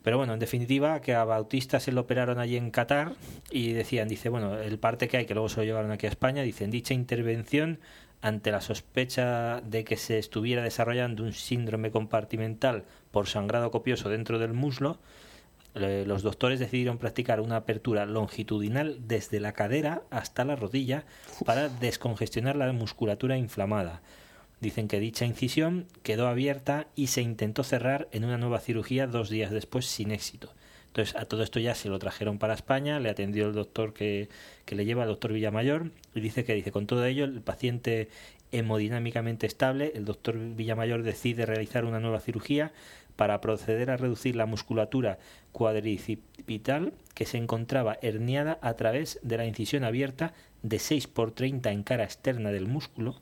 Pero bueno, en definitiva, que a Bautista se lo operaron allí en Qatar y decían, dice, bueno, el parte que hay, que luego se lo llevaron aquí a España, dicen, dicha intervención ante la sospecha de que se estuviera desarrollando un síndrome compartimental por sangrado copioso dentro del muslo, eh, los doctores decidieron practicar una apertura longitudinal desde la cadera hasta la rodilla para descongestionar la musculatura inflamada. Dicen que dicha incisión quedó abierta y se intentó cerrar en una nueva cirugía dos días después sin éxito. Entonces a todo esto ya se lo trajeron para España, le atendió el doctor que, que le lleva, el doctor Villamayor, y dice que dice con todo ello el paciente hemodinámicamente estable, el doctor Villamayor decide realizar una nueva cirugía para proceder a reducir la musculatura cuadricipital que se encontraba herniada a través de la incisión abierta de 6 por 30 en cara externa del músculo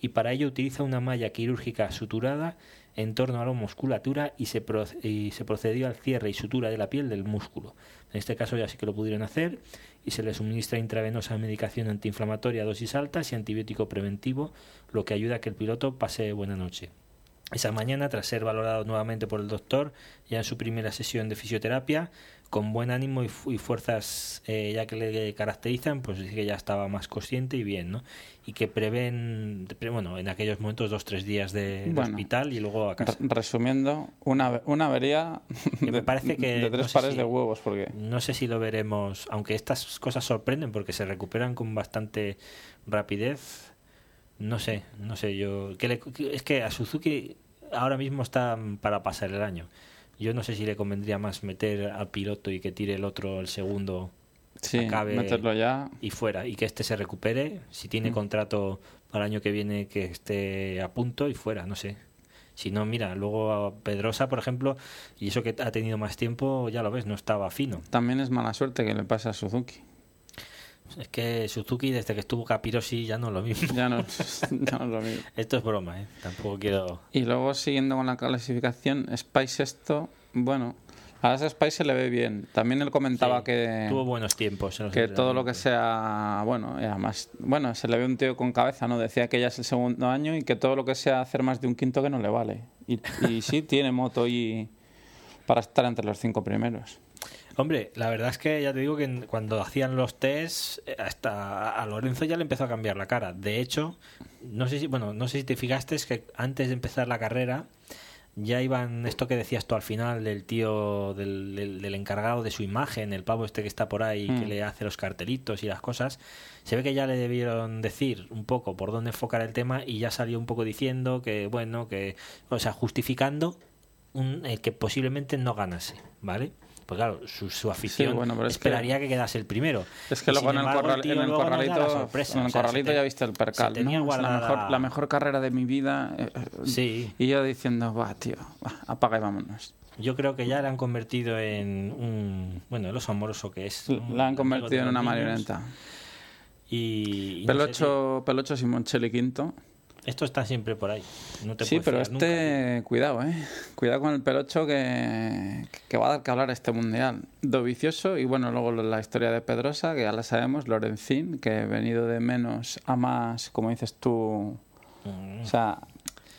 y para ello utiliza una malla quirúrgica suturada en torno a la musculatura y se, y se procedió al cierre y sutura de la piel del músculo. En este caso ya sí que lo pudieron hacer y se le suministra intravenosa medicación antiinflamatoria a dosis altas y antibiótico preventivo, lo que ayuda a que el piloto pase buena noche. Esa mañana, tras ser valorado nuevamente por el doctor, ya en su primera sesión de fisioterapia, con buen ánimo y, fu- y fuerzas eh, ya que le caracterizan, pues dice que ya estaba más consciente y bien, ¿no? Y que prevén, pre- bueno, en aquellos momentos dos, tres días de, de hospital y luego a casa. Re- Resumiendo, una, una avería Que me de, parece que de no tres sé pares si- de huevos, porque No sé si lo veremos, aunque estas cosas sorprenden porque se recuperan con bastante rapidez. No sé, no sé yo. que le- es que a Suzuki ahora mismo está para pasar el año. Yo no sé si le convendría más meter al piloto y que tire el otro el segundo sí, acabe- meterlo ya. y fuera y que este se recupere. Si tiene Mm. contrato para el año que viene, que esté a punto y fuera, no sé. Si no, mira, luego a Pedrosa, por ejemplo, y eso que ha tenido más tiempo, ya lo ves, no estaba fino. También es mala suerte que le pase a Suzuki. Es que Suzuki, desde que estuvo Capirosi, ya no es lo mismo. Ya no, [LAUGHS] ya no es lo mismo. Esto es broma, ¿eh? Tampoco quiero... Y luego, siguiendo con la clasificación, Spice esto, bueno, a ese Spice se le ve bien. También él comentaba Sí, que, Tuvo buenos tiempos. en que todo lo que sea, bueno, además, bueno, se le ve un tío con cabeza, ¿no? Decía que ya es el segundo año y que todo lo que sea hacer más de un quinto que no le vale. Y, y sí, [LAUGHS] tiene moto y para estar entre los cinco primeros. Hombre, la verdad es que ya te digo que cuando hacían los tests, eh, hasta a Lorenzo ya le empezó a cambiar la cara. De hecho, no sé si, bueno, no sé si te fijaste, es que antes de empezar la carrera, ya iban esto que decías tú al final del tío, del, del- del encargado de su imagen, el pavo este que está por ahí, que Mm. le hace los cartelitos y las cosas. Se ve que ya le debieron decir un poco por dónde enfocar el tema y ya salió un poco diciendo que, bueno, que, o sea, justificando un, el que posiblemente no ganase, ¿vale? Pues claro, su, su afición bueno, pero es que- esperaría que... quedase el primero. Es que luego en el, corral- en el la corralito, sorpresa. en el O sea, se corralito te- ya viste el percal, ¿no? La guardada- mejor, la mejor carrera de mi vida. eh, eh, Sí. Y yo diciendo, va, tío, va, apaga y vámonos. Yo creo que ya le han convertido en un... Bueno, oso amoroso que es. La han convertido en una marioneta. Y, y no sé, Pelocho, Pelocho Simoncelli quinto. Esto está siempre por ahí. No te Sí, pero nunca, este, cuidado, eh. Cuidado con el Pelocho que, que va a dar que hablar este mundial. Dovicioso y bueno, luego la historia de Pedrosa, que ya la sabemos, Lorenzín, que ha venido de menos a más, como dices tú. Mm. O sea,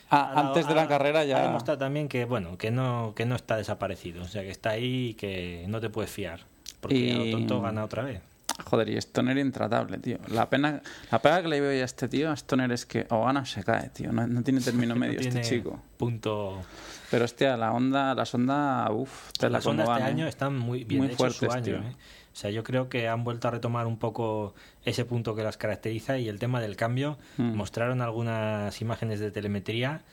a- Ha- antes de la ha- carrera Ha ya. demostrado también que, bueno, que no, que no está desaparecido. O sea, que está ahí y que no te puedes fiar. Porque Y- a lo tonto gana otra vez. Joder, y Stoner intratable, tío. La pena, la pena que le veo a este tío, a Stoner, es que o gana o se cae, tío. No, no tiene término [LAUGHS] No medio este chico. Punto. Pero hostia, la onda, la sonda, uff, te la Las ondas este van, ¿eh? año están muy bien Muy hecho, su fuertes, año, tío. ¿eh? O sea, yo creo que han vuelto a retomar un poco ese punto que las caracteriza y el tema del cambio. Mm. Mostraron algunas imágenes de telemetría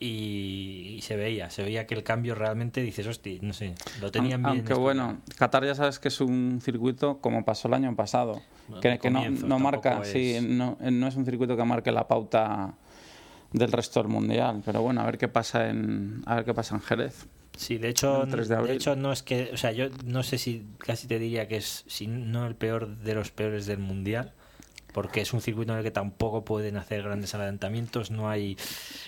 y, se veía, se veía que el cambio realmente dices, hostia, no sé, lo tenían bien. Aunque bueno, Qatar ya sabes que es un circuito como pasó el año pasado, Bueno, que, no, comienzo, no tampoco marca, es- sí, no, no es un circuito que marque la pauta del resto del mundial, pero bueno, a ver qué pasa en a ver qué pasa en Jerez. Sí, de hecho, el 3 de hecho no es que, o sea, yo no sé si casi te diría que es si no el peor de los peores del mundial, porque es un circuito en el que tampoco pueden hacer grandes adelantamientos, no hay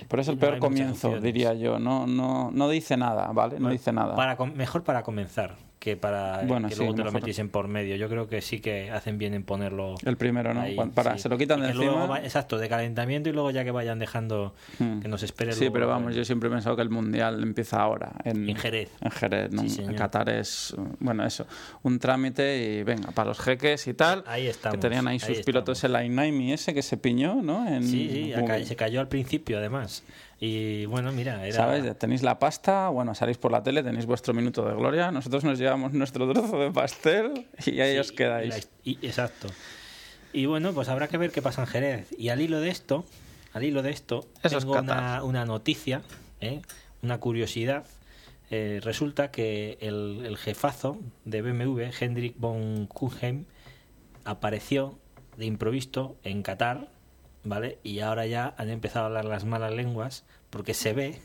Pero es el No peor comienzo, diría yo, no no no dice nada, ¿vale? No dice nada. Para mejor para comenzar que para eh, Bueno, que sí, luego te lo metiesen por medio. Yo creo que sí que hacen bien en ponerlo. El primero, ¿no? ahí, para, sí. se lo quitan de luego encima. va- exacto, de calentamiento y luego ya que vayan dejando Hmm. que nos espere Sí, luego pero vamos, bueno. yo siempre he pensado que el mundial empieza ahora en, En Jerez. En Jerez, ¿no? Sí. Qatar es, bueno, eso, un trámite y venga, para los jeques y tal. Ahí estamos, Que tenían ahí ahí sus pilotos, el Ainaimi ese que se piñó, ¿no? En, Sí, sí, acá- se cayó al principio además. Y bueno, mira, era... ¿Sabes? Tenéis la pasta, bueno, salís por la tele, tenéis vuestro minuto de gloria, nosotros nos llevamos nuestro trozo de pastel y ahí Sí, os quedáis. la y- exacto. Y bueno, pues habrá que ver qué pasa en Jerez. Y al hilo de esto, al hilo de esto, Eso es tengo una, una noticia, ¿eh? una curiosidad. Eh, resulta que el, el jefazo de BMW, Hendrik von Kuhnheim, apareció de improviso en Qatar, ¿vale? Y ahora ya han empezado a hablar las malas lenguas porque se ve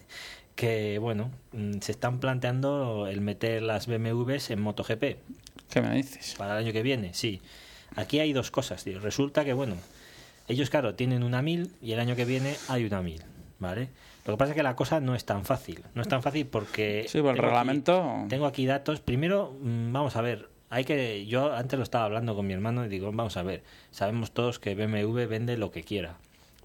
que, bueno, mm, se están planteando el meter las BMWs en MotoGP ¿Qué me dices? para el año que viene, sí. Aquí hay dos cosas, tío. Resulta que, bueno, ellos, claro, tienen una 1000 y el año que viene hay una 1000, ¿vale? Lo que pasa es que la cosa no es tan fácil. No es tan fácil porque... Sí, por el tengo aquí- reglamento. tengo aquí datos. Primero, mm, vamos a ver. Hay que. Yo antes lo estaba hablando con mi hermano y digo, vamos a ver. Sabemos todos que BMW vende lo que quiera.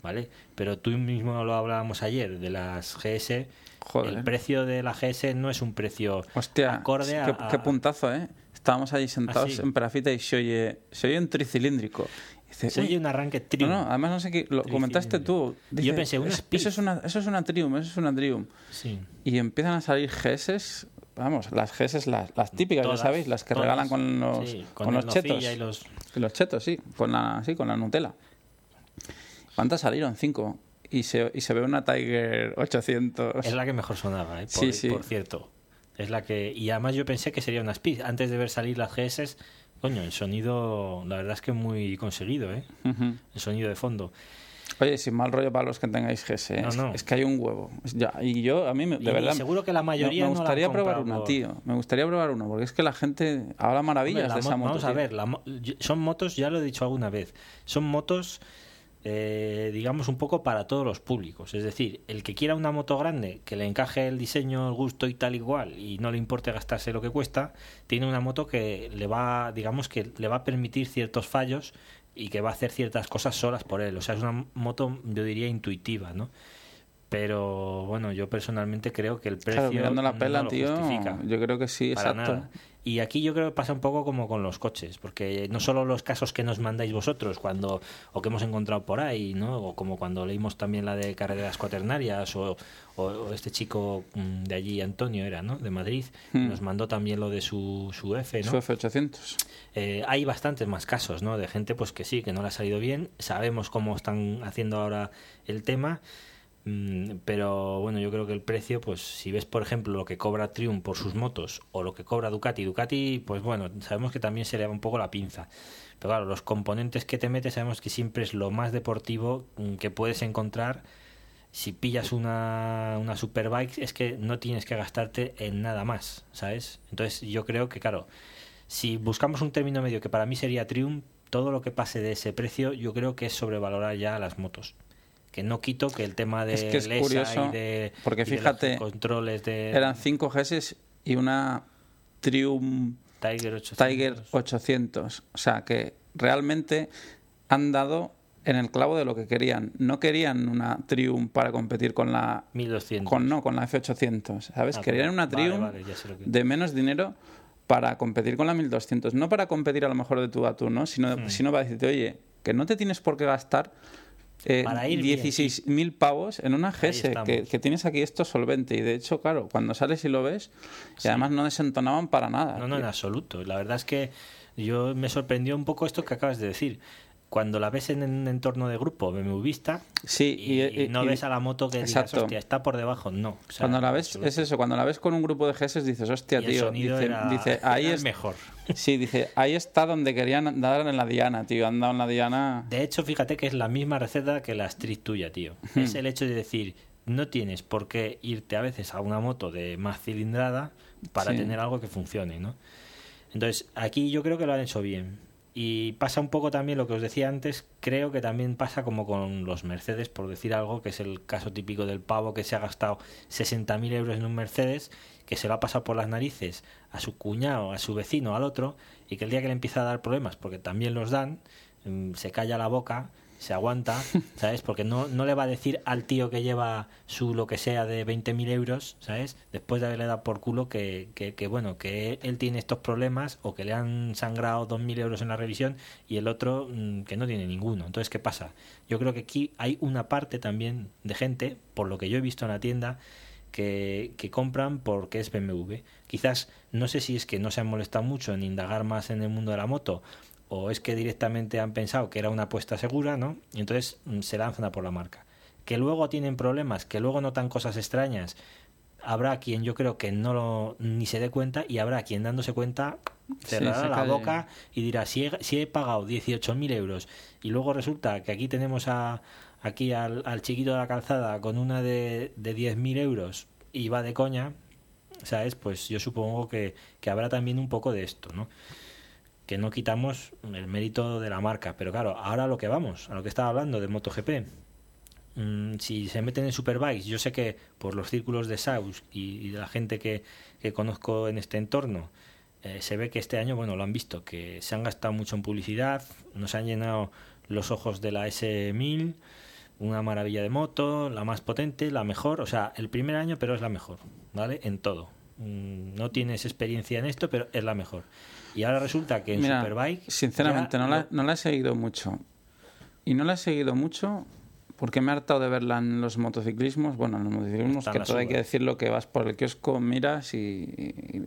¿vale? Pero tú mismo lo hablábamos ayer de las GS. Joder. El precio de la GS no es un precio Hostia, acorde a, qué puntazo, ¿eh? Estábamos ahí sentados sí? en Perafita y se oye, se oye un tricilíndrico. Dice, Se "Uy, oye un arranque Triumph. No, no, además no sé qué, lo comentaste tú. Yo pensé, una "Es- Speed". eso es una, eso es una Triumph, eso es una Triumph. Sí. Y empiezan a salir GS, vamos, las GS, las, las típicas, Todas, ya sabéis, las que todas. regalan con los, Sí, con los chetos. y los... Y los chetos, sí, con la, sí, con la Nutella. ¿Cuántas salieron? Cinco. Y se, y se ve una Tiger 800. Es la que mejor sonaba, ¿eh? por, Sí, sí. por cierto. Es la que... Y además yo pensé que sería una Speed. Antes de ver salir las GS, coño, el sonido, la verdad es que muy conseguido, ¿eh? El sonido de fondo. Oye, sin mal rollo para los que tengáis GS, ¿eh? No, es, no. es que hay un huevo. Ya, y yo, a mí, de Y- verdad, seguro que la me- mayoría me no la han gustaría probar una, por- tío. Me gustaría probar una, porque es que la gente habla maravillas Hombre, de esa mo- moto. Vamos a ver, la son motos, ya lo he dicho alguna vez, son motos, eh, digamos, un poco para todos los públicos. Es decir, el que quiera una moto grande, que le encaje el diseño, el gusto y tal igual, y no le importe gastarse lo que cuesta, tiene una moto que le va, digamos, que le va a permitir ciertos fallos y que va a hacer ciertas cosas solas por él. O sea, es una moto, yo diría, intuitiva, ¿no? Pero bueno, yo personalmente creo que el precio Claro, mirando la no pela, lo tío, justifica yo creo que sí, exacto. nada. Y aquí yo creo que pasa un poco como con los coches, porque no solo los casos que nos mandáis vosotros cuando o que hemos encontrado por ahí, ¿no? O como cuando leímos también la de carreras cuaternarias o, o- o este chico mm, de allí Antonio era, ¿no? De Madrid, Hmm. nos mandó también lo de su su F, ¿no? Su F800. Eh, hay bastantes más casos, ¿no? De gente pues que sí, que no le ha salido bien. Sabemos cómo están haciendo ahora el tema. Mm, Pero bueno, yo creo que el precio, pues si ves por ejemplo lo que cobra Triumph por sus motos o lo que cobra Ducati, Ducati, pues bueno, sabemos que también se le va un poco la pinza. Pero claro, los componentes que te metes sabemos que siempre es lo más deportivo mm, que puedes encontrar. Si pillas una, una superbike es que no tienes que gastarte en nada más, ¿sabes? Entonces yo creo que claro, si buscamos un término medio que para mí sería Triumph, todo lo que pase de ese precio yo creo que es sobrevalorar ya las motos. Que no quito que el tema de Es que es LESA curioso, y de, porque y de los fíjate, controles de Eran cinco GS y una Triumph Tiger 800. Tiger 800. O sea que realmente han dado en el clavo de lo que querían. No querían una Triumph para competir con la 1200. con no con la F800, ¿sabes? Ah, querían una vale, Triumph vale, que- de menos dinero para competir con la 1200, no para competir a lo mejor de tú a tú, ¿no? Sino, Hmm. sino para decirte, oye, que no te tienes por qué gastar eh, Para ir bien, 16.000 pavos en una GS, que, que tienes aquí esto solvente. Y de hecho, claro, cuando sales y lo ves, y además no desentonaban para nada. No, no, en absoluto. La verdad es que yo me sorprendió un poco esto que acabas de decir. Cuando la ves en un entorno de grupo BMW vista Sí, y, y, y- no y- ves a la moto que digas, hostia, está por debajo, no. O sea, cuando la ves, absoluto. es eso, cuando la ves con un grupo de GS dices, hostia, tío. sonido Dice, era, dice, ahí es mejor. [LAUGHS] Sí, dice, ahí está donde querían dar en la Diana, tío. Han dado en la Diana. De hecho, fíjate que es la misma receta que la Street tuya, tío. Es el hecho de decir, no tienes por qué irte a veces a una moto de más cilindrada para Sí. tener algo que funcione, ¿no? Entonces, aquí yo creo que lo han hecho bien. Y pasa un poco también lo que os decía antes, creo que también pasa como con los Mercedes, por decir algo, que es el caso típico del pavo que se ha gastado 60.000 euros en un Mercedes, que se lo ha pasado por las narices a su cuñado, a su vecino, al otro, y que el día que le empieza a dar problemas, porque también los dan, mm, se calla la boca, se aguanta, [LAUGHS] ¿sabes? Porque no, no le va a decir al tío que lleva su lo que sea de 20.000 euros, ¿sabes? Después de haberle dado por culo que, que, que, bueno, que él tiene estos problemas o que le han sangrado 2.000 euros en la revisión y el otro mm, que no tiene ninguno. Entonces, ¿qué pasa? Yo creo que aquí hay una parte también de gente, por lo que yo he visto en la tienda, que, que compran porque es BMW. Quizás no sé si es que no se han molestado mucho en indagar más en el mundo de la moto o es que directamente han pensado que era una apuesta segura, ¿no? Y entonces mm, se lanzan a por la marca. Que luego tienen problemas, que luego notan cosas extrañas. Habrá quien yo creo que no lo, ni se dé cuenta y habrá quien dándose cuenta cerrará la calle. boca y dirá si he, si he pagado 18.000 euros y luego resulta que aquí tenemos a aquí al, al chiquito de la calzada con una de, de 10.000 euros y va de coña, ¿sabes? Pues yo supongo que, que habrá también un poco de esto, ¿no? Que no quitamos el mérito de la marca. Pero claro, ahora a lo que vamos, a lo que estaba hablando de MotoGP. Mm, si se meten en Superbikes, yo sé que por los círculos de Saus y, de la gente que, que conozco en este entorno, eh, se ve que este año, bueno, lo han visto, que se han gastado mucho en publicidad, nos han llenado los ojos de la S1000, una maravilla de moto, la más potente, la mejor, o sea, el primer año, pero es la mejor, ¿vale? En todo. Mm, No tienes experiencia en esto, pero es la mejor. Y ahora resulta que en Mira, Superbike. sinceramente, no la, no la he seguido mucho. Y no la he seguido mucho porque me he hartado de verla en los motociclismos. Bueno, en los motociclismos, que todo hay que decirlo, que vas por el kiosco, miras y, y-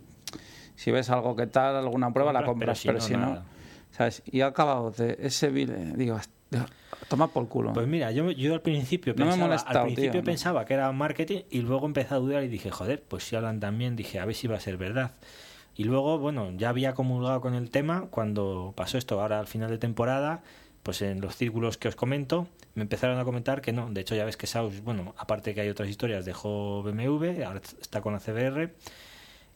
si ves algo que tal, alguna prueba, la Compras, pero pero si no. ¿sabes? Y he acabado de ese vil, digo, hostia, toma por culo. Pues mira, yo, yo al principio No me ha pensaba, molestado, al principio tío, no. pensaba que era marketing y luego empecé a dudar y dije, joder, pues si hablan también, dije, a ver si va a ser verdad. Y luego, bueno, ya había comulgado con el tema cuando pasó esto, ahora al final de temporada, pues en los círculos que os comento, me empezaron a comentar que no. De hecho, ya ves que Saus, bueno, aparte que hay otras historias, dejó BMW, ahora está con la CBR.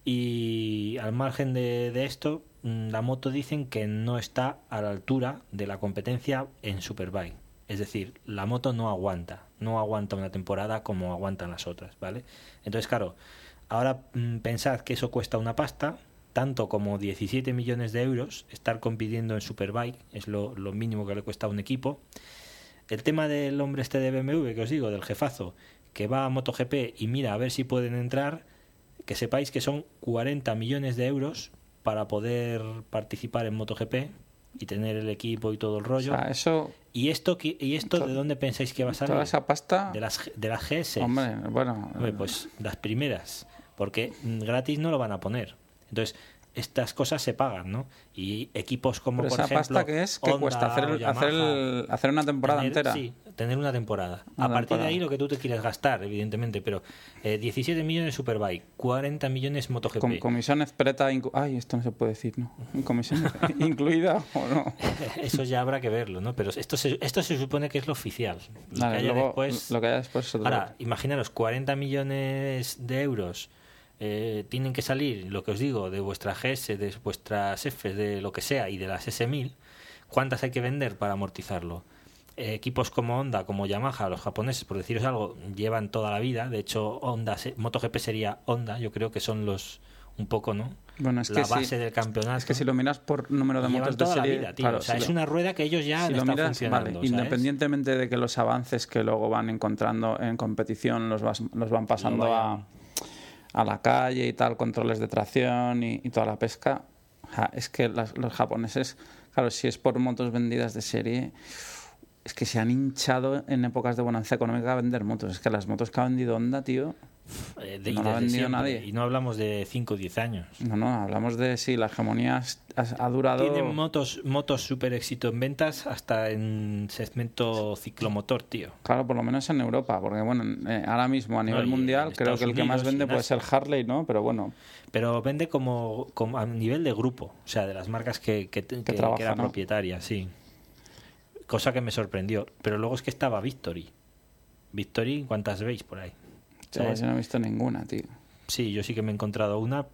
Y al margen de, de esto, mm, la moto dicen que no está a la altura de la competencia en Superbike. Es decir, la moto no aguanta, no aguanta una temporada como aguantan las otras, ¿vale? Entonces, claro, ahora mm, pensad que eso cuesta una pasta, tanto como 17 millones de euros, estar compitiendo en Superbike, es lo, lo mínimo que le cuesta a un equipo. El tema del hombre este de BMW, que os digo, del jefazo, que va a MotoGP y mira a ver si pueden entrar, que sepáis que son 40 millones de euros para poder participar en MotoGP y tener el equipo y todo el o rollo. sea, eso, ¿Y esto, y esto to- de dónde pensáis que va a salir? toda esa pasta, De las, de las GS. hombre, bueno, Hombre, pues las primeras, porque gratis no lo van a poner. Entonces, estas cosas se pagan, ¿no? Y equipos como, pero por esa ejemplo, pasta que es, que Honda cuesta hacer, el- hacer, el- Yamaha, hacer una temporada tener- entera. Sí, tener una temporada. Una a partir temporada. de ahí lo que tú te quieras gastar, evidentemente, pero eh, 17 millones Superbike, 40 millones MotoGP. Con comisión expreta, inclu- ay, esto no se puede decir, ¿no? Comisión [LAUGHS] incluida o no. [LAUGHS] Eso ya habrá que verlo, ¿no? Pero esto se, esto se supone que es lo oficial. Lo que Vale, haya luego, después- lo que haya después Ahora, imaginaros, 40 millones de euros eh, tienen que salir, lo que os digo, de vuestra GS, de vuestras F, de lo que sea, y de las S1000. ¿Cuántas hay que vender para amortizarlo? Eh, equipos como Honda, como Yamaha, los japoneses, por deciros algo, llevan toda la vida. De hecho, Honda, MotoGP sería Honda. Yo creo que son los un poco, ¿no? Bueno, es la que base del campeonato. Es que si lo miras por número de motos de toda serie, la vida, tío. claro, o sea, si es lo- una rueda que ellos ya si lo miras, funcionando. independientemente de que los avances que luego van encontrando en competición los, vas- los van pasando a, a la calle y tal, controles de tracción y, toda la pesca, es que los japoneses, claro, si es por motos vendidas de serie, es que se han hinchado en épocas de bonanza económica a vender motos. Es que las motos que ha vendido Honda, tío, Eh, de- no siempre. nadie. Y no hablamos de 5 o 10 años. no, no, hablamos de si la hegemonía ha, ha durado... Tienen motos, motos super éxito en ventas hasta en segmento ciclomotor, tío. Claro, por lo menos en Europa, porque bueno, eh, ahora mismo a nivel mundial creo Estados que el que más vende en puede Asia. ser Harley, ¿no? Pero bueno, Pero vende como, como a nivel de grupo, o sea, de las marcas que, que, que- que trabaja, era ¿no? propietaria, sí. Cosa que me sorprendió. Pero luego es que estaba Victory. Victory, ¿cuántas veis por ahí? Chaval, ¿Sabes? yo no he visto ninguna, tío. Sí, yo sí que me he encontrado una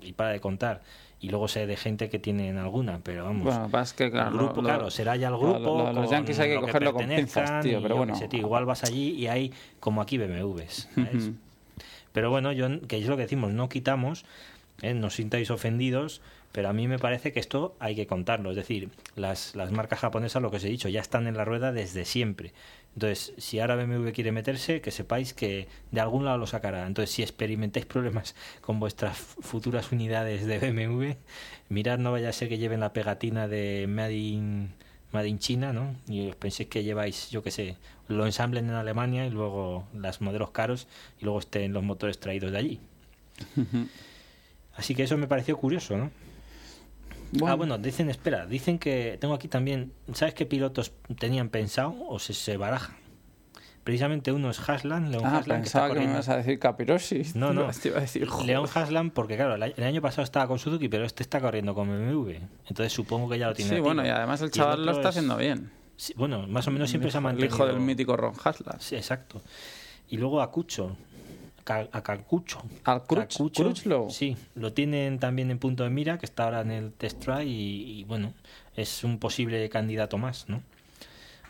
y para de contar. Y luego sé de gente que tienen alguna, pero vamos. Bueno, que pasa que el claro, grupo, lo- claro, será ya el grupo. lo- los Yankees hay que lo cogerlo con pertenezcan pinzas, tío, y pero bueno. qué sé, tío, igual vas allí y hay como aquí BMWs. ¿sabes? Pero bueno, yo, que es lo que decimos, no quitamos, ¿eh? no os sintáis ofendidos, pero a mí me parece que esto hay que contarlo. Es decir, las, las marcas japonesas, lo que os he dicho, ya están en la rueda desde siempre. Entonces, si ahora BMW quiere meterse, que sepáis que de algún lado lo sacará. Entonces, si experimentáis problemas con vuestras futuras unidades de BMW, mirad, no vaya a ser que lleven la pegatina de Made in, Made in China, ¿no? Y os penséis que lleváis, yo qué sé, lo ensamblen en Alemania y luego las modelos caros y luego estén los motores traídos de allí. [LAUGHS] Así que eso me pareció curioso, ¿no? Ah, bueno, dicen, espera, dicen que tengo aquí también, ¿sabes qué pilotos tenían pensado o se, se barajan? Precisamente uno es Haslan, León Ah, Haslan, que está pensaba que me ibas a decir Capirosis. [LAUGHS] No, no. [LAUGHS] Te iba a decir, joder. León Haslan, porque claro, el año- el pasado estaba con Suzuki, pero este está corriendo con BMW. Entonces supongo que ya lo tiene. Sí, bueno, y además el chaval lo está es- haciendo bien. sí, bueno, más o menos siempre se ha El mantenido. hijo del mítico Ron Haslas. Sí, exacto. Y luego a Cucho, Ca- a Cacucho. Al Cruch- Crutchlow. Sí, lo tienen también en punto de mira, que está ahora en el test drive y, y, bueno, es un posible candidato más, ¿no?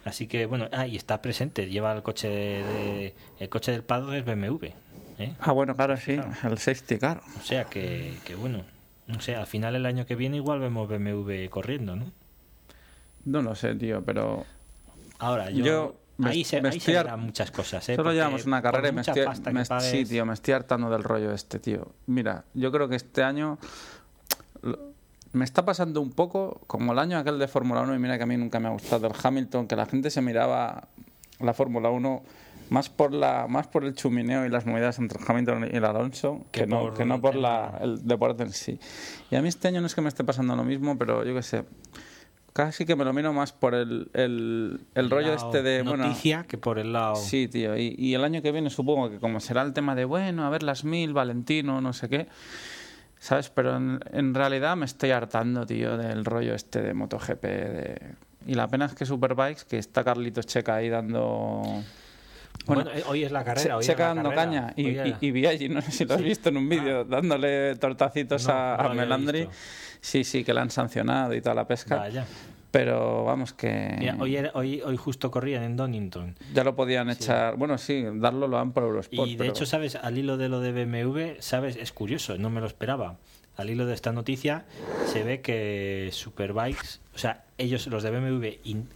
Así que bueno, ah, y está presente, lleva el coche de, el coche del Pado es BMW, ¿eh? Ah, bueno, claro, sí. El safety car. O sea que, que bueno, no sé, al final el año que viene igual vemos BMW corriendo, ¿no? No lo sé, tío, pero Ahora, yo, yo, Me- ahí se, me ahí estoy muchas cosas. ¿eh? Solo Porque llevamos una carrera y me estoy, me- pagues- sí, tío, me estoy hartando del rollo este, tío. Mira, yo creo que este año me está pasando un poco como el año aquel de Fórmula 1 y mira que a mí nunca me ha gustado el Hamilton, que la gente se miraba la Fórmula 1 más por la más por el chumineo y las movidas entre Hamilton y el Alonso que, Que no por que no por la, el deporte en sí. Y a mí este año no es que me esté pasando lo mismo, pero yo qué sé. Casi que me lo miro más por el, el, el rollo este de bueno, noticia que por el lado Sí, tío. Y, y el año que viene supongo que como será el tema de, bueno, a ver las mil, Valentino, no sé qué. ¿Sabes? Pero en, en realidad me estoy hartando, tío, del rollo este de MotoGP. De... Y la pena es que Superbikes, que está Carlitos Checa ahí dando... Bueno, eh, hoy es la carrera. Che- hoy dando caña. Y, y, y Biaggi, no sé si lo has visto en un vídeo, dándole tortacitos No, a, no Melandri. visto. Sí, sí, que la han sancionado y toda la pesca. Vaya. Pero vamos que... Mira, hoy, era- hoy, hoy justo corrían en Donington. Ya lo podían echar... Bueno, sí, darlo lo dan por Eurosport. Y de pero- hecho, ¿sabes? Al hilo de lo de BMW, ¿sabes? Es curioso, no me lo esperaba. Al hilo de esta noticia, se ve que Superbikes, o sea, ellos, los de BMW,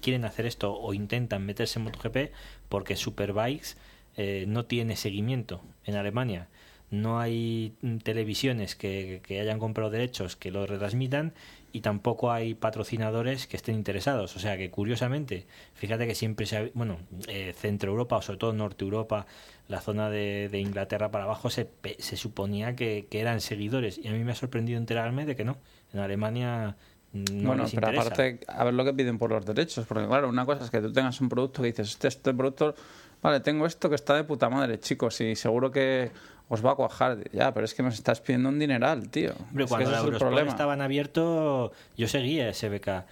quieren hacer esto o intentan meterse en MotoGP porque Superbikes eh, no tiene seguimiento en Alemania. No hay mm, televisiones que, hayan comprado derechos que lo retransmitan y tampoco hay patrocinadores que estén interesados. O sea que curiosamente, fíjate que siempre se ha, bueno, eh, Centro Europa o sobre todo Norte Europa, la zona de, Inglaterra para abajo se, se suponía que, que eran seguidores y a mí me ha sorprendido enterarme de que no. En Alemania no bueno, les pero interesa. aparte, a ver lo que piden por los derechos, porque claro, una cosa es que tú tengas un producto que dices, este, este producto, vale, tengo esto que está de puta madre, chicos, y seguro que os va a cuajar. Ya, pero es que nos estás pidiendo un dineral, tío. Es que cuando la es problema. estaban abierto, yo seguía SBK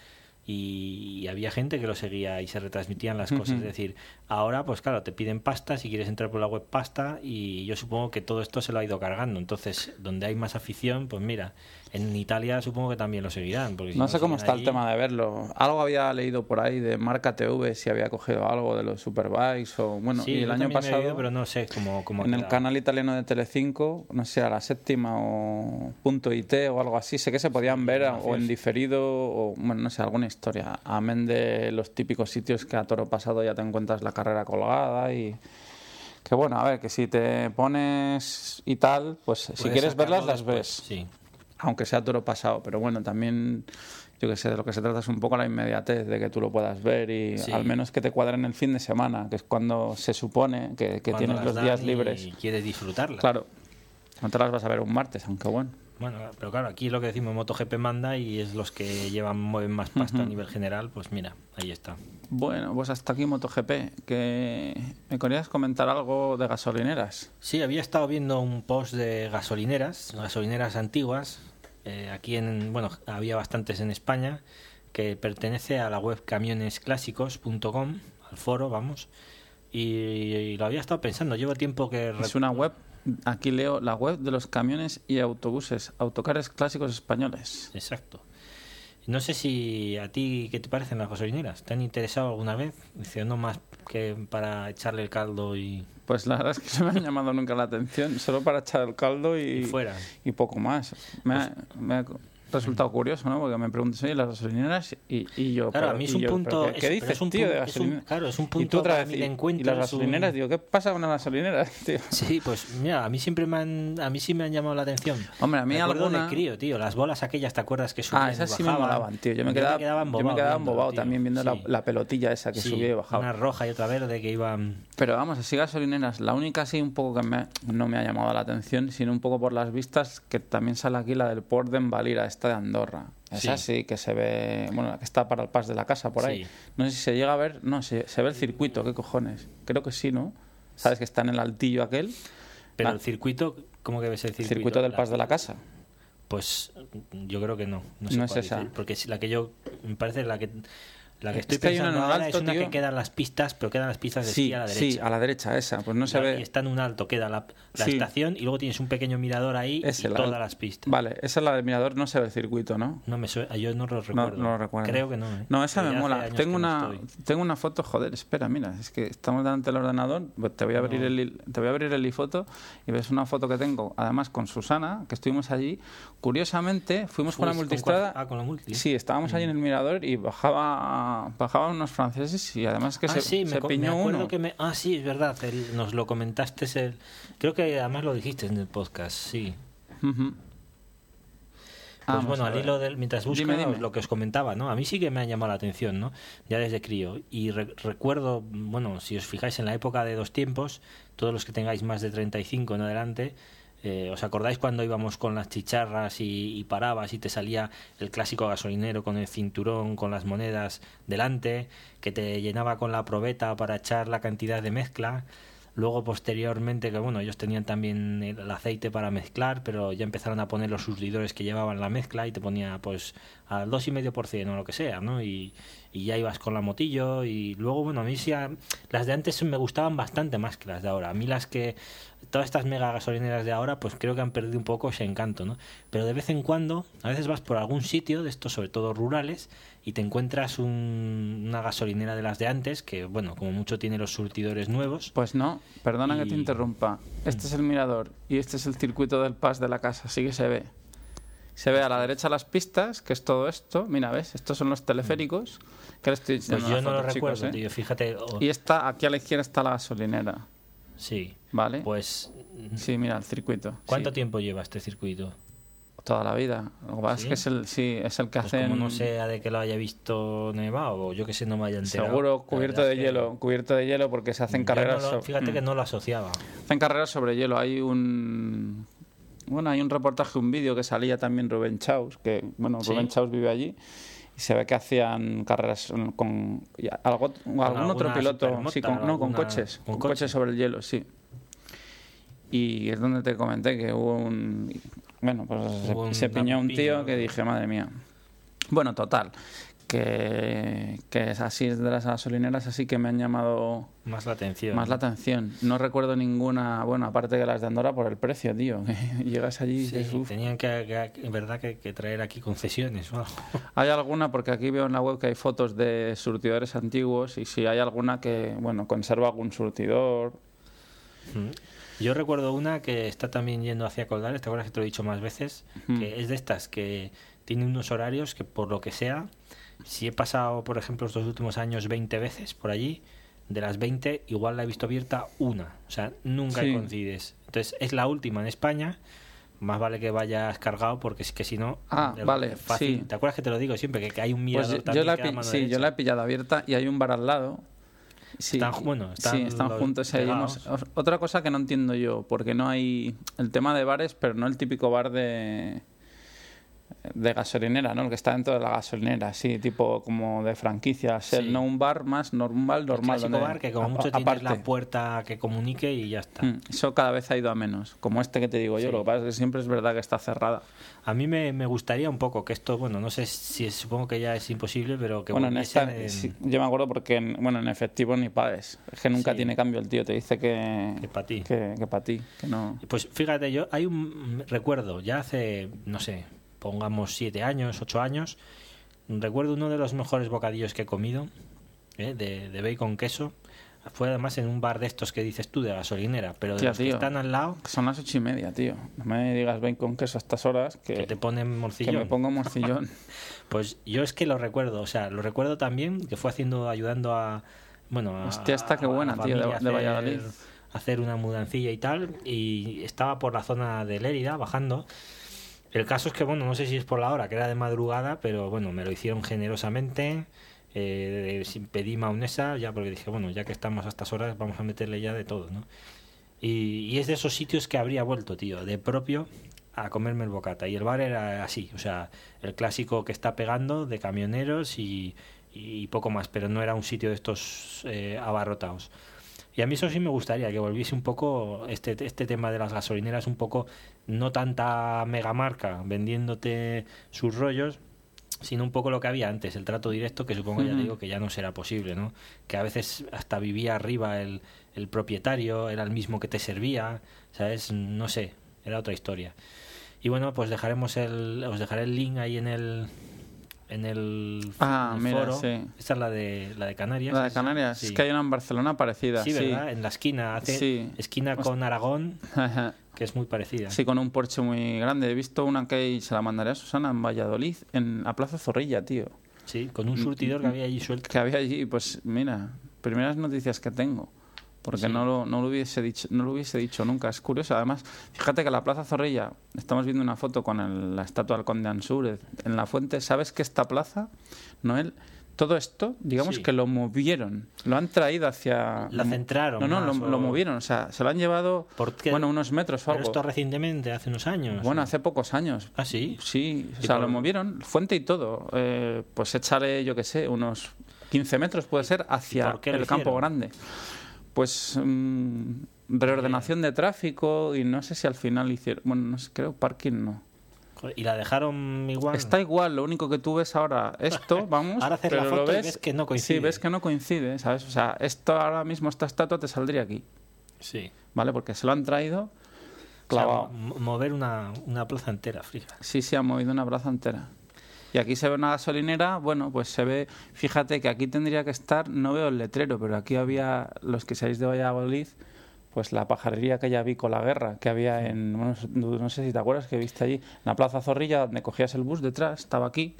y, y había gente que lo seguía y se retransmitían las cosas. Es decir, ahora, pues claro, te piden pasta si quieres entrar por la web pasta y yo supongo que todo esto se lo ha ido cargando. Entonces, donde hay más afición, pues mira, en Italia supongo que también lo seguirán. Porque si No sé cómo está el tema de verlo. Algo había leído por ahí de Marca TV, si había cogido algo de los Superbikes o bueno, Sí, y el año he pasado pero no sé cómo, cómo en el canal italiano de Telecinco, no sé, a la séptima o punto IT o algo así, sé que se podían ver o en diferido o bueno, no sé, alguna historia. Amén de los típicos sitios que a toro pasado ya te encuentras la carrera colgada y que bueno, a ver, que si te pones y tal, pues si quieres verlas las después, ves Sí. Aunque sea toro pasado, pero bueno, también yo que sé, de lo que se trata es un poco la inmediatez de que tú lo puedas ver y Sí. al menos que te cuadren el fin de semana, que es cuando se supone que, que tienes los días y libres. quieres disfrutarlas. Claro, no te las vas a ver un martes, aunque bueno. Bueno, pero claro, aquí lo que decimos MotoGP manda y es los que llevan mueven más pasta a nivel general, pues mira, ahí está. Bueno, pues hasta aquí MotoGP, que me querías comentar algo de gasolineras. Sí, había estado viendo un post de gasolineras, gasolineras antiguas. Eh, aquí en, bueno, había bastantes en España, que pertenece a la web camionesclásicos.com, al foro, vamos. Y, y lo había estado pensando, llevo tiempo que... Es una web, aquí leo la web de los camiones y autobuses, autocares clásicos españoles. Exacto. No sé si a ti, ¿qué te parecen las gasolineras? ¿Te han interesado alguna vez? Dice, no más que para echarle el caldo y, Pues la verdad es que no me han llamado nunca la atención, solo para echar el caldo y, y fuera. y poco más. Me ha, me ha resultado curioso, ¿no? Porque me preguntas, oye, las gasolineras y, y yo... Claro, pero- a mí es y un yo, punto- ¿pero ¿Qué, es- dices, es un tío, de pun- es un- claro, es un y punto tú otra vez, y- encuentro, Y las es un- gasolineras, digo, ¿qué pasa con las gasolineras, [LAUGHS] tío? Sí, pues mira, a mí siempre me han, a mí sí me han llamado la atención. Hombre, a mí me alguna- de crío, tío, las bolas aquellas, ¿te acuerdas que subían Ah, y esas sí me molaban, tío. Yo me quedaba, yo me quedaba embobado también viendo la, la pelotilla esa que Sí, subía y bajaba. Una roja y otra verde que iban. Pero vamos, así gasolineras, la única sí un poco que me- no me ha llamado la atención, sino un poco por las vistas, que también sale aquí la del Port de Envalira, esta de Andorra. Esa Sí. sí que se ve, bueno, la que está para el pas de la casa por ahí. Sí. No sé si se llega a ver, no, se, se ve el circuito, ¿qué cojones? Creo que sí, ¿no? Sabes que está en el altillo aquel, Pero Ah. el circuito, ¿cómo que ves el el circuito? circuito del La- pas de la casa. Pues yo creo que no. No, sé No es esa. decir, porque la que yo. Me parece la que. La que Es estoy una pensando en un alto, es una tío. que quedan las pistas, pero quedan las pistas de Sí, esquí a la derecha. sí, a la derecha, esa. Pues no se ve. está en un alto, queda la, la Sí. estación y luego tienes un pequeño mirador ahí Ese, y todas las pistas. Vale, esa es la del mirador, no se ve el circuito, ¿no? No me yo no lo No, recuerdo. no lo recuerdo. Creo que no. ¿eh? No, esa Pero me mola. Tengo no una, estoy. tengo una foto, joder, espera, mira, es que estamos delante del ordenador, pues te voy a abrir No. el te voy a abrir el iFoto y ves una foto que tengo, además con Susana, que estuvimos allí. Curiosamente, fuimos con la multistrada. cuál- Ah, con la multi. Sí, estábamos allí en el mirador y bajaba bajaba, bajaban unos franceses y además que ah, se, sí, se me, uno. que me... Ah, sí, es verdad, el- nos lo comentaste, el... creo que además lo dijiste en el podcast, sí. Pues Vamos bueno, al hilo del mientras dime. lo que os comentaba, ¿no? A mí sí que me ha llamado la atención, ¿no? Ya desde crío. Y re- recuerdo, bueno, si os fijáis en la época de dos tiempos, todos los que tengáis más de 35 en adelante, eh, ¿os acordáis cuando íbamos con las chicharras y, parabas y te salía el clásico gasolinero con el cinturón, con las monedas delante, que te llenaba con la probeta para echar la cantidad de mezcla? Luego, posteriormente, que bueno, ellos tenían también el aceite para mezclar, pero ya empezaron a poner los surtidores que llevaban la mezcla y te ponía pues al 2,5% o lo que sea, ¿no? Y, y ya ibas con la motillo y luego, bueno, a mí sí, las de antes me gustaban bastante más que las de ahora. A mí las que, todas estas mega gasolineras de ahora, pues creo que han perdido un poco ese encanto, ¿no? Pero de vez en cuando, a veces vas por algún sitio de estos, sobre todo rurales, y te encuentras un- una gasolinera de las de antes, que bueno, como mucho tiene los surtidores nuevos. Pues no, perdona que te interrumpa. Este es el mirador y este es el circuito del pas de la casa, sí que se ve. Se ve a la derecha las pistas, que es todo esto. Mira, ¿ves? Estos son los teleféricos. Que le estoy Pues yo no lo chicos, recuerdo, ¿eh? tío, fíjate. Y está, aquí a la izquierda está la gasolinera, Sí, ¿vale? pues Sí, mira, el circuito. ¿cuánto sí. tiempo lleva este circuito? Toda la vida. Lo que pasa es que es el, sí, es el que Pues hacen... como no sea de que lo haya visto nevado o yo que sé no me haya enterado. Seguro cubierto de que hielo, cubierto de hielo porque se hacen yo carreras. no lo- fíjate Mm. que no lo asociaba. Hacen carreras sobre hielo. Hay un bueno, hay un reportaje, un vídeo que salía también Rubén Chaus, que bueno. Rubén Chaus vive allí y se ve que hacían carreras con algún otro piloto, sí, con, no, con alguna- coches, con con, coches. sobre el hielo, sí. Y es donde te comenté que hubo un bueno, pues se- un se, piñó un tío que dije, madre mía. Bueno, total, que, que es así es de las gasolineras así que me han llamado Más la atención. más la atención. No recuerdo ninguna, bueno, aparte de las de Andorra por el precio, tío. [LAUGHS] Llegas allí y Sí, dices, "Uf". tenían que, que- en verdad que, que traer aquí concesiones o algo. [LAUGHS] Hay alguna, porque aquí veo en la web que hay fotos de surtidores antiguos y si hay alguna que, bueno, conserva algún surtidor. Mm. Yo recuerdo una que está también yendo hacia Coldares, te acuerdas que te lo he dicho más veces, Mm. que es de estas que tiene unos horarios que por lo que sea, si he pasado, por ejemplo, estos últimos años 20 veces por allí, de las 20 igual la he visto abierta una, o sea, nunca Sí. coincides. Entonces es la última en España. Más vale que vayas cargado porque es que si no. Ah, vale, fácil. sí. ¿Te acuerdas que te lo digo siempre? Que, que hay un Pues mirador yo, yo también la que pi- mano sí, yo la he pillado abierta y hay un bar al lado. Sí, Están- bueno, están sí, están juntos. otra cosa que no entiendo yo, porque no hay el tema de bares, pero no el típico bar de de gasolinera, ¿no? El que está dentro de la gasolinera, sí, tipo como de franquicia, Sí. no un bar más normal, El normal. clásico donde- bar que como mucho tienes la puerta que comunique y ya está. Mm, Eso cada vez ha ido a menos, como este que te digo yo. Sí. Lo que pasa es que siempre es verdad que está cerrada. A mí me, me gustaría un poco que esto, bueno, no sé si es- supongo que ya es imposible, pero que bueno, en esta, en- sí, yo me acuerdo porque, en, bueno, en efectivo ni pagues. Es que nunca tiene cambio el tío. Te dice que, Que pa' ti. Que, para ti, que no. Pues fíjate, yo hay un recuerdo, ya hace, no sé, pongamos siete años, ocho años, recuerdo uno de los mejores bocadillos que he comido, ¿eh? de, de bacon queso. Fue además en un bar de estos que dices tú, de gasolinera, pero de los que están al lado, Son las ocho y media, tío. No me digas ven con queso a estas horas que, que te ponen que morcillón. me pongo morcillón. [LAUGHS] Pues yo es que lo recuerdo, o sea, lo recuerdo también que fue haciendo, ayudando a, bueno, Hostia, a la buena, tío, de- Valladolid. a hacer una mudancilla y tal, y estaba por la zona de Lérida bajando. El caso es que, bueno, no sé si es por la hora, que era de madrugada, pero bueno, me lo hicieron generosamente. Eh, sin- pedí maonesa, ya porque dije, bueno, ya que estamos a estas horas, vamos a meterle ya de todo, ¿no? Y, y es de esos sitios que habría vuelto, tío, de propio a comerme el bocata. Y el bar era así, o sea, el clásico que está pegando de camioneros y, y poco más, pero no era un sitio de estos eh, abarrotados. Y a mí eso sí me gustaría, que volviese un poco este, este tema de las gasolineras, un poco no tanta megamarca vendiéndote sus rollos, sino un poco lo que había antes, el trato directo, que supongo ya digo que ya no será posible, ¿no? Que a veces hasta vivía arriba el, el propietario, era el mismo que te servía, ¿sabes? No sé, era otra historia. Y bueno, pues dejaremos el, os dejaré el link ahí en el en el, Ah, en el mira, foro. sí. Esta es la de la de Canarias. La de? Canarias. Sí. Es que hay una en Barcelona parecida. Sí, Sí, ¿verdad? En la esquina, hace Sí. esquina con Aragón, [LAUGHS] que es muy parecida. Sí, con un porche muy grande. He visto una que hay- se la mandaré a Susana en Valladolid, en la Plaza Zorrilla, tío. Sí, con un surtidor que había allí suelto. que había allí, pues mira, primeras noticias que tengo. Porque Sí. no, lo, no, lo hubiese dicho, no lo hubiese dicho nunca. Es curioso. Además, fíjate que la Plaza Zorrilla, estamos viendo una foto con el- la estatua del Conde Ansúrez en la fuente. ¿Sabes que esta plaza, Noel, todo esto, digamos Sí. que lo movieron, lo han traído hacia... La centraron No, no, más, lo, o- lo movieron. O sea, se lo han llevado, ¿Por qué? bueno, unos metros o Pero algo. esto recientemente, hace unos años. Bueno, hace pocos años. Ah, sí. Sí, o ¿Y sea, por- lo movieron, fuente y todo. Eh, pues échale, yo qué sé, unos 15 metros puede ser hacia el campo grande. Pues mm, reordenación de tráfico y no sé si al final hicieron, bueno, no sé, creo parking no. Y la dejaron igual. Está igual, lo único que tú ves ahora esto, [LAUGHS] vamos, Ahora haces la foto y ves, ves que no coincide. Sí, ves que no coincide, ¿sabes? O sea, esto ahora mismo esta estatua te saldría aquí, Sí. ¿vale? Porque se lo han traído O sea, clavado. mo- mover una, una plaza entera, fija. Sí, sí, ha movido una plaza entera. Y aquí se ve una gasolinera, bueno, pues se ve, fíjate que aquí tendría que estar, no veo el letrero, pero aquí había, los que seáis de Valladolid, pues la pajarería que ya vi con la guerra, que había en, bueno, no sé si te acuerdas que viste allí, en la Plaza Zorrilla, donde cogías el bus detrás, estaba aquí,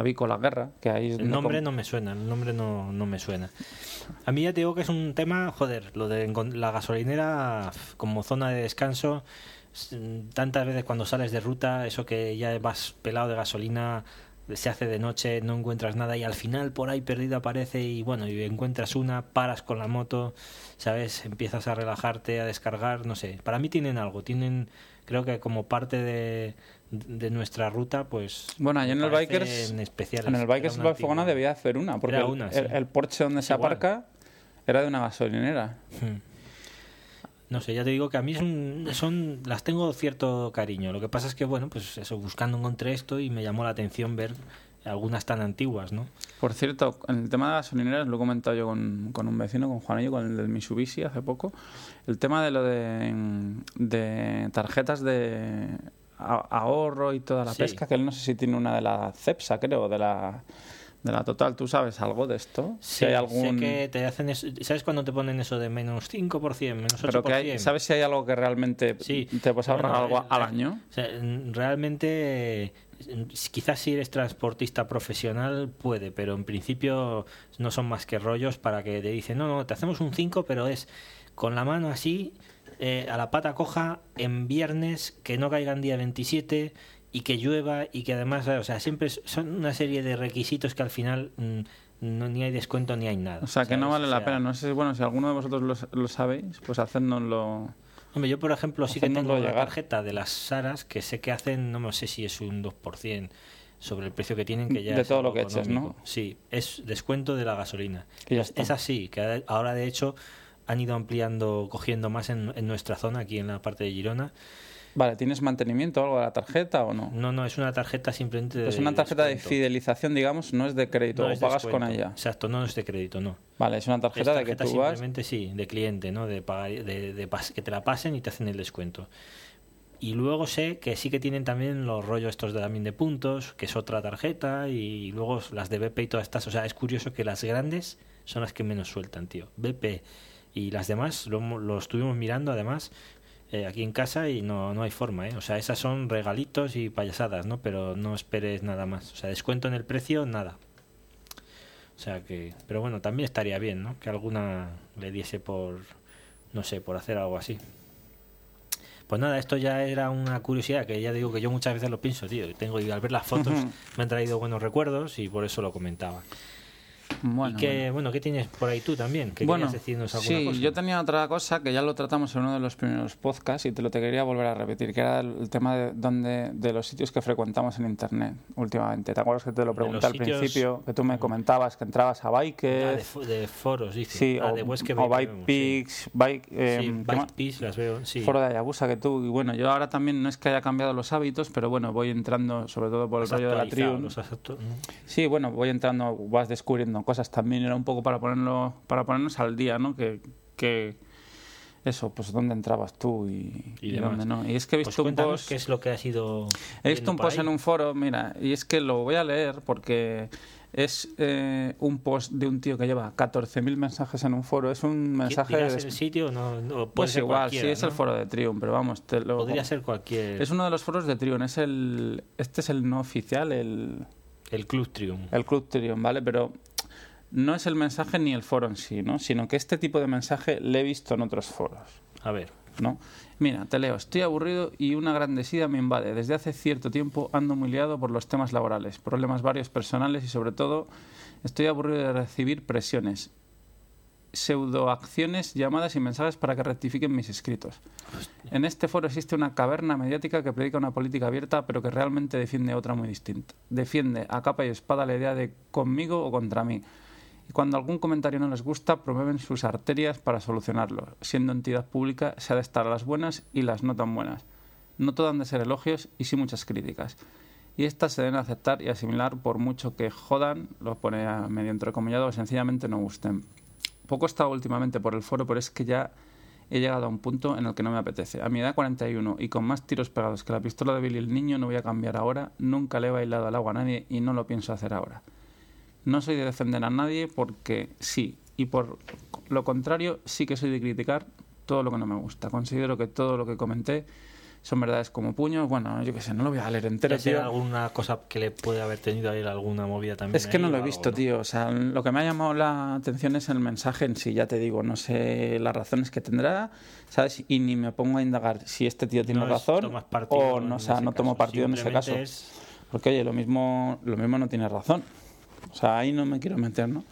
a con la guerra, que ahí El nombre no me suena, el nombre no, no me suena. A mí ya te digo que es un tema, joder, lo de la gasolinera como zona de descanso, tantas veces cuando sales de ruta, eso que ya vas pelado de gasolina, se hace de noche, no encuentras nada y al final por ahí perdido aparece y bueno, y encuentras una, paras con la moto, ¿sabes? Empiezas a relajarte, a descargar, no sé. Para mí tienen algo, tienen, creo que como parte de, de nuestra ruta, pues... Bueno, allí en el Bikers, parecen especiales. en el Bikers antigua. debía hacer una, porque el- una, el, sí. el Porsche donde se igual. aparca era de una gasolinera. Hmm. No sé, ya te digo que a mí es un- son las tengo cierto cariño. Lo que pasa es que, bueno, pues eso, buscando encontré esto y me llamó la atención ver algunas tan antiguas, ¿no? Por cierto, en el tema de gasolineras, lo he comentado yo con, con un vecino, con Juanillo, con el del Mitsubishi hace poco, el tema de lo de, de tarjetas de ahorro y toda la Sí. pesca, que él no sé si tiene una de la CEPSA, creo, de la, de la Total. ¿Tú sabes algo de esto? Sí, hay sé algún... que te hacen eso- ¿Sabes cuando te ponen eso de menos 5%, menos 8%? Pero que hay, ¿sabes si hay algo que realmente Sí. te puedes ahorrar Bueno, algo eh, al eh, año? O sea, realmente, eh, quizás si eres transportista profesional puede, pero en principio no son más que rollos para que te dicen, no, no, te hacemos un 5, pero es con la mano así, eh, a la pata coja, en viernes, que no caiga en día 27 y que llueva y que además, o sea, siempre son una serie de requisitos que al final mm, no, ni hay descuento ni hay nada. O sea, que no vale O la sea, pena. No sé si, bueno, si alguno de vosotros lo, lo sabéis, pues hacednoslo... Hombre, yo por ejemplo sí que tengo la tarjeta de las Saras que sé que hacen, no sé si es un 2% sobre el precio que tienen, que ya De es todo lo que eches, ¿no? Sí, es descuento de la gasolina. Es- así, que ahora de hecho han ido ampliando, cogiendo más en, en nuestra zona, aquí en la parte de Girona. Vale, ¿tienes mantenimiento o algo de la tarjeta o no? No, no, es una tarjeta simplemente de Es una tarjeta de fidelización, digamos, no es de crédito, No o pagas descuento. con ella. Exacto, no es de crédito, no. Vale, es una Es tarjeta, de que tú vas. simplemente sí, de cliente, ¿no? De, pagar, de, de pas- que te la pasen y te hacen el descuento. Y luego sé que sí que tienen también los rollos estos de también de puntos, que es otra tarjeta, y luego las de BP y todas estas. O sea, es curioso que las grandes son las que menos sueltan, tío. BP y las demás lo, lo estuvimos mirando además eh, aquí en casa y no, no hay forma, ¿eh? O sea, esas son regalitos y payasadas, ¿no? Pero no esperes nada más. O sea, descuento en el precio, nada. O sea que, pero bueno, también estaría bien, ¿no? Que alguna le diese por, no sé, por hacer algo así. Pues nada, esto ya era una curiosidad que ya digo que yo muchas veces lo pienso, tío. Tengo y al ver las fotos [LAUGHS] me han traído buenos recuerdos y por eso lo comentaba. Bueno, y que, bueno. ¿qué tienes por ahí tú también? ¿Que Bueno, decirnos alguna sí, cosa? yo tenía otra cosa que ya lo tratamos en uno de los primeros podcasts y te lo te quería volver a repetir, que era el, tema de, donde, de los sitios que frecuentamos en Internet últimamente. ¿Te acuerdas que te lo pregunté al sitios- principio? Que tú me comentabas que entrabas a Ah, de, de foros, dice. sí, Ah, o, de o Bike sí. Eh, las veo, sí. Foro de Ayabusa que tú, y bueno, yo ahora también no es que haya cambiado los hábitos, pero bueno, voy entrando, sobre todo por el rollo de la ¿no? Sí, bueno, voy entrando, vas descubriendo cosas también, era un poco para ponerlo, para ponernos al día, ¿no? Que, que eso, pues dónde entrabas tú y, Y y demás. dónde no. Y es que he Pues visto un post, qué es lo que has ido he visto un post ahí. en un foro, mira, y es que lo voy a leer porque es eh, un post de un tío que lleva 14.000 mensajes en un foro, es un mensaje ¿Dirás de... el sitio? No, no, puede Pues ser igual, sí, es el foro de Triumph, pero vamos, te lo... Podría ser cualquier. Es uno de los foros de Triumph, es el, este es el no oficial, el... El Club Triumph. El Club Triumph, ¿vale? Pero no es el mensaje ni el foro en sí, ¿no? Sino que este tipo de mensaje le he visto en otros foros. A ver. ¿no? Mira, te leo, estoy aburrido y una gran desida me invade. Desde hace cierto tiempo ando muy liado por los temas laborales, problemas varios personales y sobre todo estoy aburrido de recibir presiones, pseudoacciones, llamadas y mensajes para que rectifiquen mis escritos. En este foro existe una caverna mediática que predica una política abierta pero que realmente defiende otra muy distinta. Defiende a capa y espada la idea de conmigo o contra mí y cuando algún comentario no les gusta promueven sus arterias para solucionarlo. Siendo entidad pública se ha de estar las buenas y las no tan buenas. No todo han de ser elogios y sí muchas críticas. Y estas se deben aceptar y asimilar por mucho que jodan, lo pone medio entrecomillado, o sencillamente no gusten. Poco he estado últimamente por el foro, pero es que ya he llegado a un punto en el que no me apetece. A mi edad 41 y con más tiros pegados que la pistola de Billy el niño no voy a cambiar ahora, nunca le he bailado al agua a nadie y no lo pienso hacer ahora. No soy de defender a nadie porque sí, y por lo contrario sí que soy de criticar todo lo que no me gusta. Considero que todo lo que comenté son verdades como puños. Bueno, yo qué sé, no lo voy a leer entero. ¿Hay alguna cosa que le puede haber tenido ahí alguna movida también? Es que no lo he visto, tío. O sea, lo que me ha llamado la atención es el mensaje en sí, ya te digo. No sé las razones que tendrá, ¿sabes? Y ni me pongo a indagar si este tío tiene razón o no, o sea, no tomo partido en ese caso. Porque, oye, lo mismo, lo mismo no tiene razón. O sea, ahí no me quiero meter, ¿no?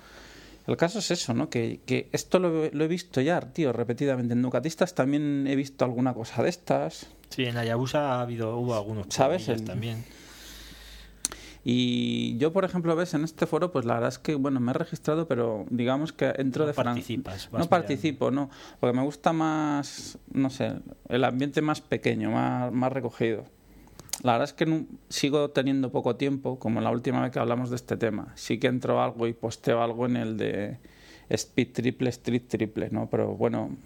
El caso es eso, ¿no? Que, que esto lo, he visto ya, tío, repetidamente. En Ducatistas también he visto alguna cosa de estas. Sí, en Ayabusa ha habido, hubo algunos ¿Sabes? también. Y yo, por ejemplo, ves en este foro, pues la verdad es que, bueno, me he registrado, pero digamos que entro no de participas. No participo, no. Porque me gusta más, no sé, el ambiente más pequeño, más, más recogido. La verdad es que sigo teniendo poco tiempo, como la última vez que hablamos de este tema. Sí que entro algo y posteo algo en el de Speed Triple, Street Triple, ¿no? Pero bueno,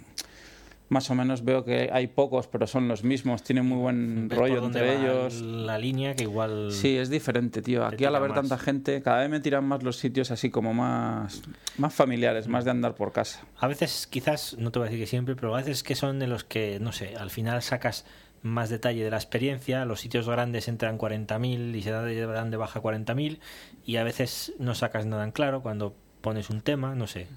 más o menos veo que hay pocos, pero son los mismos. Tienen muy buen rollo entre ellos. La línea que igual. Sí, es diferente, tío. Aquí al haber tanta gente, cada vez me tiran más los sitios así como más, más familiares, más de andar por casa. A veces, quizás, no te voy a decir que siempre, pero a veces que son de los que, no sé, al final sacas más detalle de la experiencia. Los sitios grandes entran 40.000 y se dan de baja 40.000 y a veces no sacas nada en claro cuando pones un tema, no sé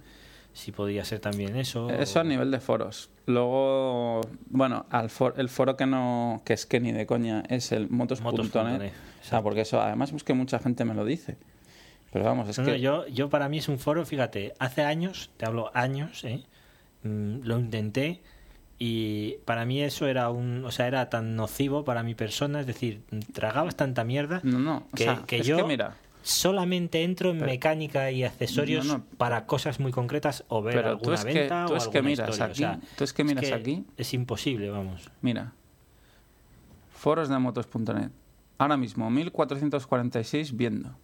si podría ser también eso. Eso a nivel de foros. Luego, bueno, al el foro que no que es que ni de coña es el motos.net. o sea, porque eso además es que mucha gente me lo dice. Pero vamos, es que yo yo para mí es un foro, fíjate, hace años, te hablo años, ¿eh? Mm, lo intenté y para mí eso era un o sea era tan nocivo para mi persona es decir tragabas tanta mierda no, no. que, que yo que mira, solamente entro en mecánica y accesorios para cosas muy concretas o ver pero alguna tú es venta que, tú es que miras aquí tú es que miras aquí. es imposible vamos. Mira. Foros de motos.net ahora mismo 1446 viendo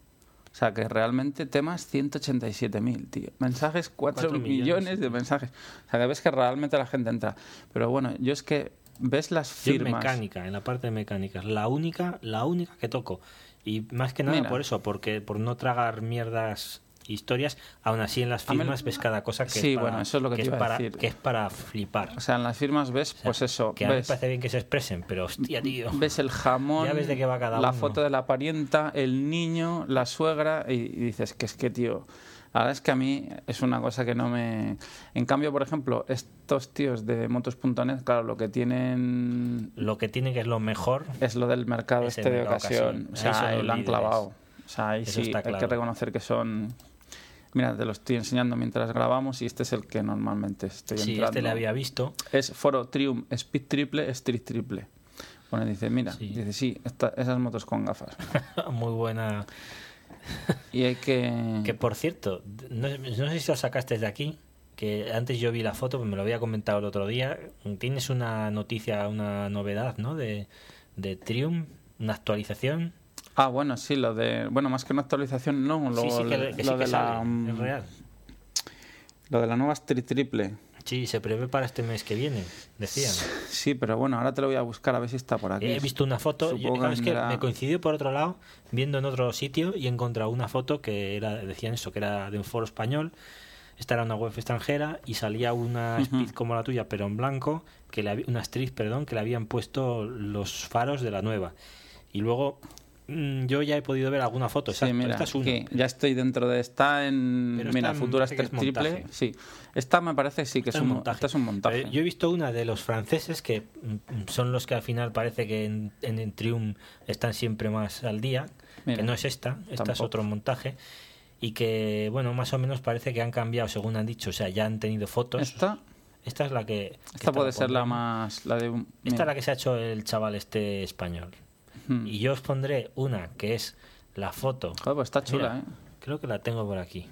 o sea, que realmente temas 187.000, tío. Mensajes, 4, millones, de mensajes. O sea, que ves que realmente la gente entra. Pero bueno, yo es que ves las firmas. Yo en mecánica, en la parte de mecánicas. La única, la única que toco. Y más que nada por eso, porque por no tragar mierdas historias, aún así en las firmas ves cada cosa que, sí, es, para, bueno, eso es lo que, es para, decir. que es para flipar. O sea, en las firmas ves, pues eso. Que ves, a mí me parece bien que se expresen, pero hostia, tío. Ves el jamón, ya ves de qué va cada la foto de la parienta, el niño, la suegra, y, dices que es que, tío. La verdad es que a mí es una cosa que no me... En cambio, por ejemplo, estos tíos de motos.net, claro, lo que tienen... Lo que tienen que es lo mejor... Es lo del mercado este de ocasión. O sea, lo han clavado. O sea, ahí sí hay que reconocer que son Mira, te lo estoy enseñando mientras grabamos y este es el que normalmente estoy sí, entrando. Sí, este le había visto. Es Foro Triumph Speed Triple, Street Triple. Bueno, dice, mira, dice, sí, esas motos con gafas. [LAUGHS] Muy buena. y hay que... Que por cierto, no, sé si lo sacaste de aquí, que antes yo vi la foto, pues me lo había comentado el otro día. Tienes una noticia, una novedad, ¿no? De, de Triumph, una actualización. Ah, bueno, sí, lo de. Bueno, más que una actualización, no. Lo, sí, sí, que, lo de la. Mm, real. Lo de la nueva Street Triple. Sí, se prevé para este mes que viene, decían. Sí, pero bueno, ahora te lo voy a buscar a ver si está por aquí. He visto una foto, yo, que, es que me coincidió por otro lado, viendo en otro sitio y he encontrado una foto que era, decían eso, que era de un foro español. Esta era una web extranjera y salía una Speed como la tuya, pero en blanco, que le, una Street, perdón, que le habían puesto los faros de la nueva. Y luego yo ya he podido ver alguna foto. Sí, mira, Esta es una. aquí, ya estoy dentro de esta en Pero mira, Futuras parece que es 3 triple. Sí, esta me parece sí que Esta es un, montaje. esta es un montaje. Eh, yo he visto una de los franceses que mm, son los que al final parece que en, en, en Triumph están siempre más al día, Mira, que no es esta, esta es otro montaje. Y que, bueno, más o menos parece que han cambiado según han dicho, o sea, ya han tenido fotos. Esta, Esta es la que. que esta puede ser la más la de un- Esta es mira. la que se ha hecho el chaval este español. Hmm. Y yo os pondré una que es la foto. Joder, pues está chula, Mira, ¿eh? Creo que la tengo por aquí.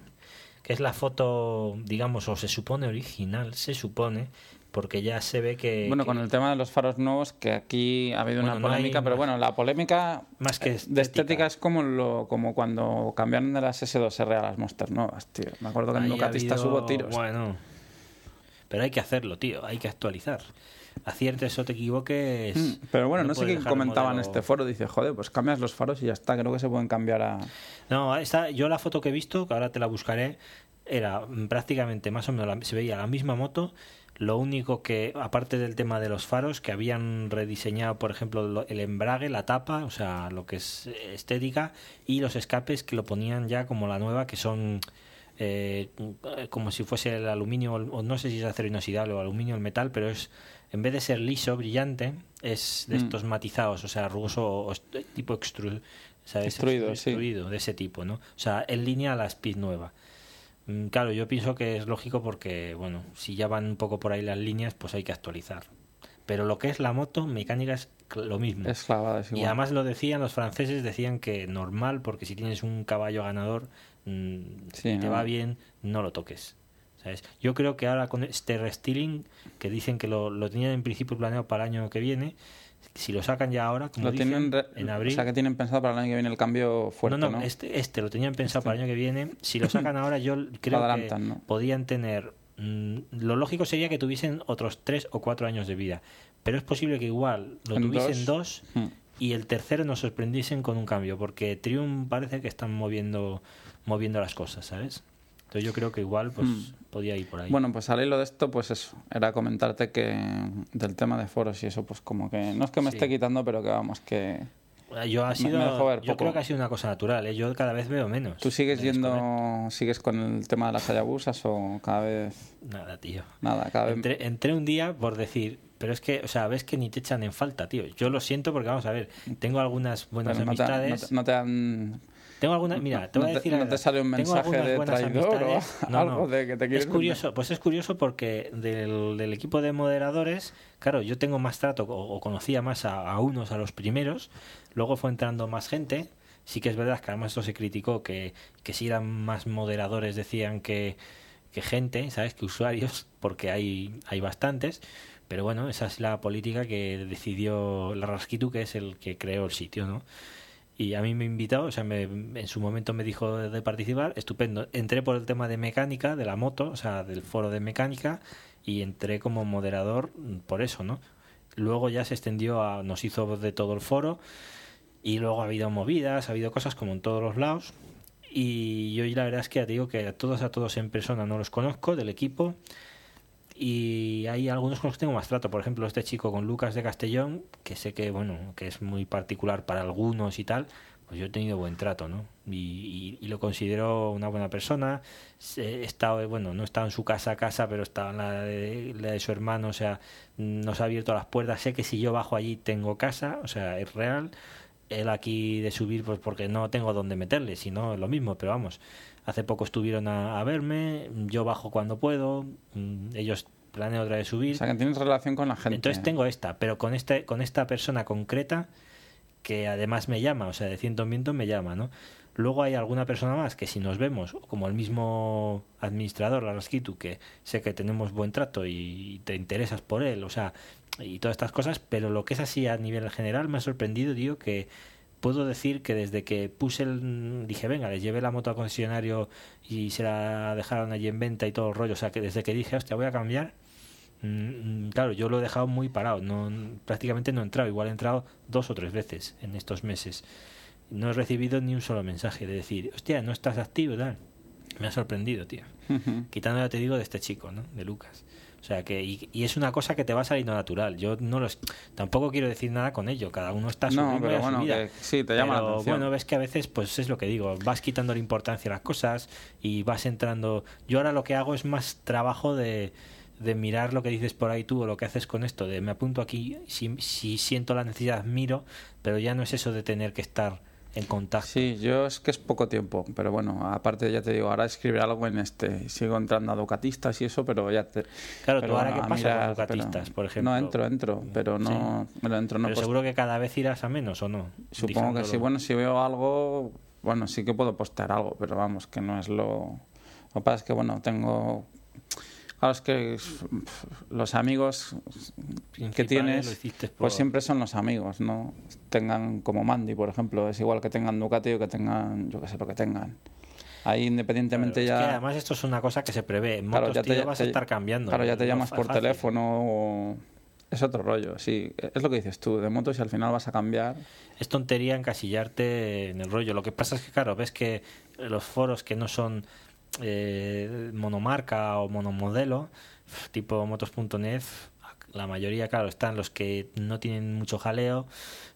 Que es la foto, digamos, o se supone original, se supone, porque ya se ve que. Bueno, que con el tema de los faros nuevos, que aquí ha habido Bueno, una no polémica, pero más- bueno, la polémica Más que eh, de estética. estética es como lo como cuando cambiaron de las S2R a las Monster nuevas, tío. Me acuerdo que en ahí ha habido- hubo tiros. Bueno, pero hay que hacerlo, tío, hay que actualizar. Aciertes o te equivoques. Mm, Pero bueno, no, sé el comentaba en este foro. Dice, joder, pues cambias los faros y ya está. Creo que se pueden cambiar a. No, esta, yo la foto que he visto, que ahora te la buscaré, era mm, prácticamente más o menos, la- se veía la misma moto. Lo único que, aparte del tema de los faros, que habían rediseñado, por ejemplo, lo- el embrague, la tapa, o sea, lo que es eh, estética, y los escapes que lo ponían ya como la nueva, que son eh, como si fuese el aluminio, o no sé si es acero inoxidable o aluminio, el metal, pero es, en vez de ser liso, brillante, es de Mm. estos matizados, o sea, rugoso o tipo extru, ¿sabes? Extruido, sí. De ese tipo, ¿no? O sea, en línea a la Speed nueva. Mm, Claro, yo pienso que es lógico porque, bueno, si ya van un poco por ahí las líneas, pues hay que actualizar. Pero lo que es la moto, mecánica es lo mismo. Es clavada, es y igual. además lo decían los franceses, decían que normal, porque si tienes un caballo ganador, mm, Sí, te no. va bien, no lo toques. ¿Sabes? Yo creo que ahora con este restyling, que dicen que lo, lo tenían en principio planeado para el año que viene, si lo sacan ya ahora, como Lo dicen, tienen en abril... O sea, que tienen pensado para el año que viene el cambio fuerte, no, ¿no? no, Este, este lo tenían pensado para el año que viene. Si lo sacan ahora, yo [LAUGHS] creo que ¿no? podían tener. mm, lo lógico sería que tuviesen otros tres o cuatro años de vida. Pero es posible que igual lo En tuviesen dos. dos, Mm. y el tercero nos sorprendiesen con un cambio. Porque Triumph parece que están moviendo, moviendo las cosas, ¿sabes? Entonces yo creo que igual pues Mm. Podía ir por ahí. Bueno, pues al hilo de esto, pues eso, era comentarte que del tema de foros y eso, pues como que no es que me Sí. esté quitando, pero que vamos, que yo ha me sido, ver yo creo que ha sido una cosa natural. ¿eh? Yo cada vez veo menos. tú sigues yendo, sigues con el tema de las Hayabusas o cada vez, Nada, tío. nada, cada vez... Entré, entré un día por decir, pero es que, o sea, ves que ni te echan en falta, tío. Yo lo siento porque, vamos a ver, tengo algunas buenas pero no te, no amistades. te- no te han... Tengo algunas, mira, te voy a decir no te sale un mensaje de traidor o. No, [LAUGHS] algo de que te quieres Es curioso, pues es curioso porque del, del equipo de moderadores, claro, yo tengo más trato o, o conocía más a, a unos, a los primeros, luego fue entrando más gente. Sí que es verdad que además esto se criticó que, que si eran más moderadores decían que, que gente, ¿sabes? Que usuarios, porque hay, hay bastantes. Pero bueno, esa es la política que decidió la Rasquitu, que es el que creó el sitio, ¿no? Y a mí me invitó, o sea, me- en su momento me dijo de, participar, estupendo. Entré por el tema de mecánica, de la moto, o sea, del foro de mecánica, y entré como moderador por eso, ¿no? Luego ya se extendió a, nos hizo de todo el foro, y luego ha habido movidas, ha habido cosas como en todos los lados. Y yo la verdad es que te digo que a todos, a todos en persona no los conozco del equipo. Y hay algunos con los que tengo más trato. Por ejemplo, este chico con Lucas de Castellón, que sé que, bueno, que es muy particular para algunos y tal, pues yo he tenido buen trato, ¿no? Y, y- y lo considero una buena persona. He estado, bueno, no he estado en su casa casa, pero estaba en la de, la de su hermano, o sea, nos ha abierto las puertas. Sé que si yo bajo allí tengo casa, o sea, es real. Él aquí de subir, pues porque no tengo dónde meterle, si no es lo mismo, pero vamos. Hace poco estuvieron a, a verme, yo bajo cuando puedo, mm, ellos planean otra vez subir. O sea, que tienes relación con la gente. Entonces tengo esta, pero con este, con esta persona concreta que además me llama, o sea, de ciento en viento me llama, ¿no? Luego hay alguna persona más que si nos vemos, como el mismo administrador, la Rasquitu, que sé que tenemos buen trato y te interesas por él, o sea, y todas estas cosas, pero lo que es así a nivel general me ha sorprendido, digo, que puedo decir que desde que puse el... dije, venga, les llevé la moto al concesionario y se la dejaron allí en venta y todo el rollo, o sea, que desde que dije, hostia, voy a cambiar, Mm, mm, Claro, yo lo he dejado muy parado, no, prácticamente no he entrado, igual he entrado dos o tres veces en estos meses. No he recibido ni un solo mensaje de decir, hostia, no estás activo, tal. Me ha sorprendido, tío. Ujú. Quitando, ya te digo, de este chico, ¿no? De Lucas. O sea que, y, y es una cosa que te va saliendo natural. Yo no los, tampoco quiero decir nada con ello. Cada uno está a su No, pero a su bueno, vida. que sí, te llama la Pero, atención. Bueno, ves que a veces, pues es lo que digo, vas quitando la importancia a las cosas y vas entrando. Yo ahora lo que hago es más trabajo de, de mirar lo que dices por ahí tú o lo que haces con esto. De me apunto aquí, si, si siento la necesidad, miro, pero ya no es eso de tener que estar en contacto. Sí, yo es que es poco tiempo, pero bueno, aparte ya te digo, ahora escribir algo en este, sigo entrando a Ducatistas y eso, pero ya te... Claro, pero tú ahora qué pasa mirar, con pero- por ejemplo. No, entro, entro, pero no, pero entro, no Pero post- seguro que cada vez irás a menos o no. Supongo que sí, bueno, si veo algo, bueno, sí que puedo postear algo, pero vamos, que no es lo... Lo que pasa es que, bueno, tengo... Claro, es que los amigos que tienes, por- pues siempre son los amigos, ¿no? Tengan como Mandy, por ejemplo, es igual que tengan Ducati o que tengan, yo qué sé, lo que tengan. Ahí independientemente Claro, es ya... que además esto es una cosa que se prevé. En Claro, motos, ya te- tío, vas te- a estar cambiando. Claro, ya te No llamas es por fácil. teléfono o... Es otro rollo, sí. Es lo que dices tú, de motos y al final vas a cambiar. Es tontería encasillarte en el rollo. Lo que pasa es que, claro, ves que los foros que no son eh, monomarca o monomodelo, tipo motos.net, la mayoría, claro, están los que no tienen mucho jaleo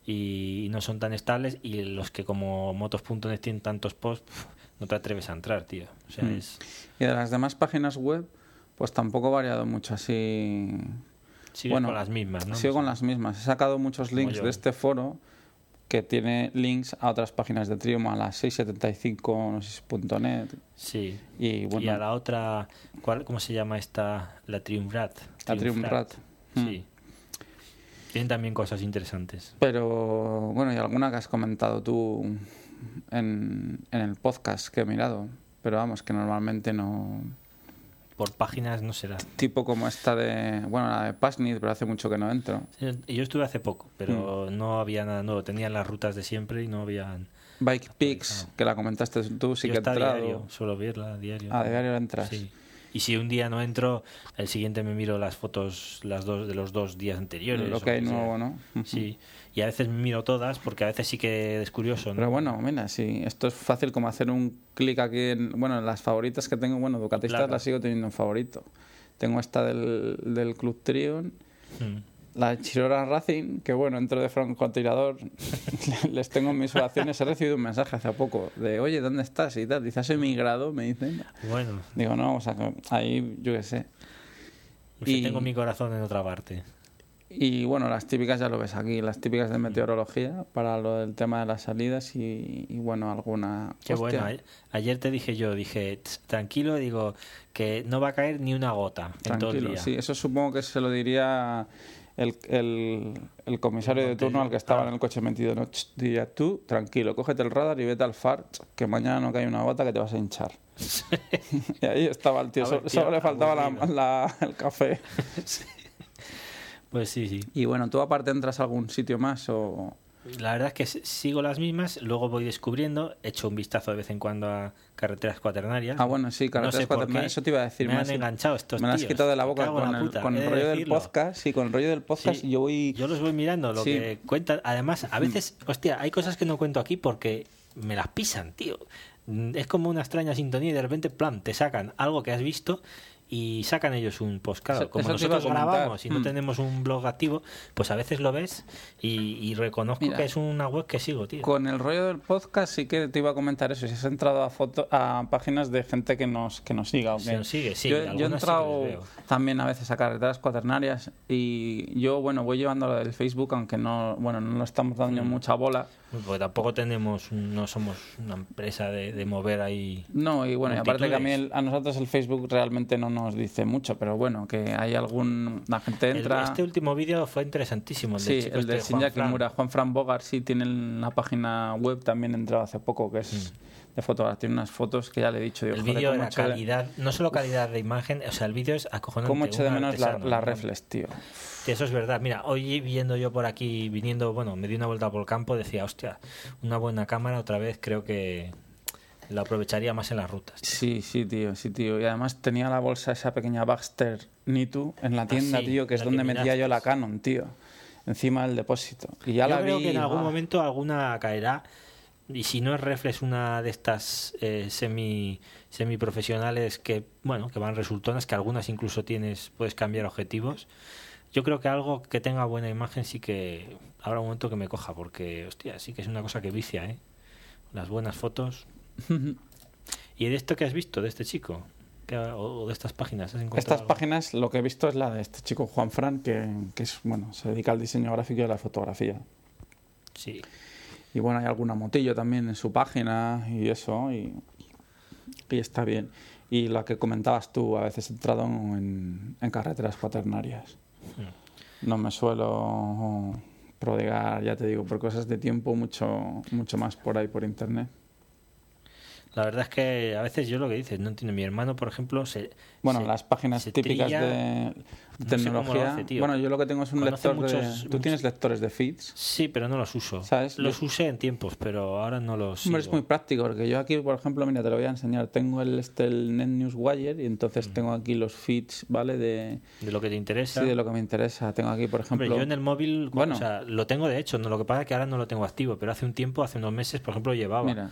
y no son tan estables y los que como motos.net tienen tantos posts, no te atreves a entrar, tío. O sea, Mm. es... Y de las demás páginas web, pues tampoco he variado mucho así. Sigues Bueno, con las mismas, ¿no? Sigo con las mismas. He sacado muchos Como links yo. de este foro que tiene links a otras páginas de Triumph, a las 675, no sé si es punto .net. Sí. Y bueno, y a la otra, ¿cuál, ¿cómo se llama esta? La Triumvirat. La Triumvirat. Sí. Tienen también cosas interesantes. pero bueno, y alguna que has comentado tú en, en el podcast que he mirado. Pero vamos, que normalmente no. Por páginas no será. Tipo como esta de. Bueno, la de Pasnit, pero hace mucho que no entro. Yo estuve hace poco, Mm. pero no había nada nuevo. Tenían las rutas de siempre y no habían. Bike Pics, que la comentaste tú, sí Yo que he entrado. diario, suelo verla a diario. A diario entras. Sí. Y si un día no entro, el siguiente me miro las fotos las dos de los dos días anteriores. Lo que hay sea. nuevo, ¿no? Sí. Y a veces miro todas porque a veces sí que es curioso. ¿no? Pero bueno, mira, sí, esto es fácil como hacer un clic aquí en, bueno, en las favoritas que tengo, bueno, Ducatistas Claro. las sigo teniendo en favorito. Tengo esta del, del Club Trion, Mm. la Chirora Racing, que bueno, entro de francotirador, [LAUGHS] les tengo en mis oraciones, he recibido un mensaje hace poco de, oye, ¿dónde estás? y tal, ¿has emigrado? Me dicen. Bueno, Digo, no, o sea, ahí, yo qué sé. no sé, Y- tengo mi corazón en otra parte. Y bueno, las típicas ya lo ves aquí, las típicas de meteorología para lo del tema de las salidas y, y bueno, alguna... Qué Hostia, bueno. Ayer te dije yo, dije, "Tss, tranquilo, digo, que no va a caer ni una gota en todo el Tranquilo, día. sí, eso supongo que se lo diría el, el, el comisario El de turno al que estaba ah. en el coche metido. ¿no? Ch, diría, tú, tranquilo, cógete el radar y vete al FAR, que mañana no cae una gota que te vas a hinchar. [LAUGHS] [LAUGHS] y ahí estaba el tío, solo, tío, le faltaba la- la- el café. [LAUGHS] Pues sí, sí. Y bueno, ¿tú aparte entras a algún sitio más o...? La verdad es que sigo las mismas, luego voy descubriendo, echo un vistazo de vez en cuando a carreteras cuaternarias. Ah, bueno, sí, carreteras sé por cuaternarias, eso te iba a decir. Me han has- enganchado estos Me tíos. quitado de la Me boca con la el, con el de rollo del podcast. Sí, con el rollo del podcast Sí, yo voy... Yo los voy mirando, lo Sí. que cuentan. Además, a veces, hostia, hay cosas que no cuento aquí porque me las pisan, tío. Mm, Es como una extraña sintonía y de repente, plan, te sacan algo que has visto y sacan ellos un post. Claro, Eso- como eso nosotros grabamos y no Mm. tenemos un blog activo, pues a veces lo ves y, y reconozco Mira, que es una web que sigo, tío. Con el rollo del podcast sí que te iba a comentar eso. Si has entrado a foto, a páginas de gente que nos, que nos siga. ¿o nos sigue, sí, yo, yo he sí entrado veo. también a veces a carreteras cuaternarias y yo, bueno, voy llevando lo del Facebook, aunque no, bueno, no lo estamos dando Mm. mucha bola. Porque tampoco tenemos, no somos una empresa de, de mover ahí. No, y bueno, y aparte que a mí el- a nosotros el Facebook realmente no nos dice mucho, pero bueno, que hay algún... La gente El- entra... este último vídeo fue interesantísimo. El Sí, del el este de Shinja Fran. Kimura. Juan Fran Bogart sí tiene una página web, también entrado hace poco, que es de fotografía. Tiene unas fotos que ya le he dicho. Digo, Mm. El vídeo de- calidad, no solo calidad de imagen, o sea, el vídeo es acojonante. ¿Cómo echo de menos la, la reflex, tío? Eso es verdad. Mira, hoy viendo yo por aquí, viniendo, bueno, me di una vuelta por el campo, decía, hostia, una buena cámara otra vez creo que la aprovecharía más en las rutas. Sí, sí, tío, sí, tío. Y además tenía la bolsa esa pequeña Baxter Nitu en la tienda, Ah, sí, tío, que es donde que metía yo la. Canon, tío. Encima del depósito. Y ya yo la creo vi. que en algún ah, momento alguna caerá. Y si no es reflex una de estas eh, semi semiprofesionales que, bueno, que van resultonas, que algunas incluso tienes, puedes cambiar objetivos. Yo creo que algo que tenga buena imagen sí que habrá un momento que me coja, porque, hostia, sí que es una cosa que vicia, ¿eh? Las buenas fotos. [LAUGHS] ¿Y de esto que has visto, de este chico? ¿Qué- o, de estas páginas? ¿Has encontrado Estas algo? páginas, lo que he visto es la de este chico Juan Fran, que, que es, bueno, se dedica al diseño gráfico y a la fotografía. Sí. Y bueno, hay alguna motillo también en su página y eso, y, y está bien. Y la que comentabas tú, a veces he entrado en, en carreteras cuaternarias. Mm. No me suelo prodigar, ya te digo, por cosas de tiempo, mucho, mucho más por ahí por internet. La verdad es que a veces yo lo que dices, no entiendo. Mi hermano, por ejemplo, se. Bueno, se- las páginas típicas trilla- de, no sé tecnología. hace, tío. bueno, yo lo que tengo es un Conoce lector de. muchos- Tú tienes lectores de feeds. Sí, pero no los uso. ¿Sabes? Los Yo- usé en tiempos, pero ahora no los. Hombre, es sigo. muy práctico porque yo aquí, por ejemplo, mira, te lo voy a enseñar. Tengo el, este, el NetNewsWire y Mm. entonces tengo aquí los feeds, ¿vale? De, De lo que te interesa. sí, de lo que me interesa. Tengo aquí, por Hombre, ejemplo. yo en el móvil, Bueno. o sea, lo tengo de hecho, no lo que pasa es que ahora no lo tengo activo, pero hace un tiempo, hace unos meses, por ejemplo, lo llevaba. Mira,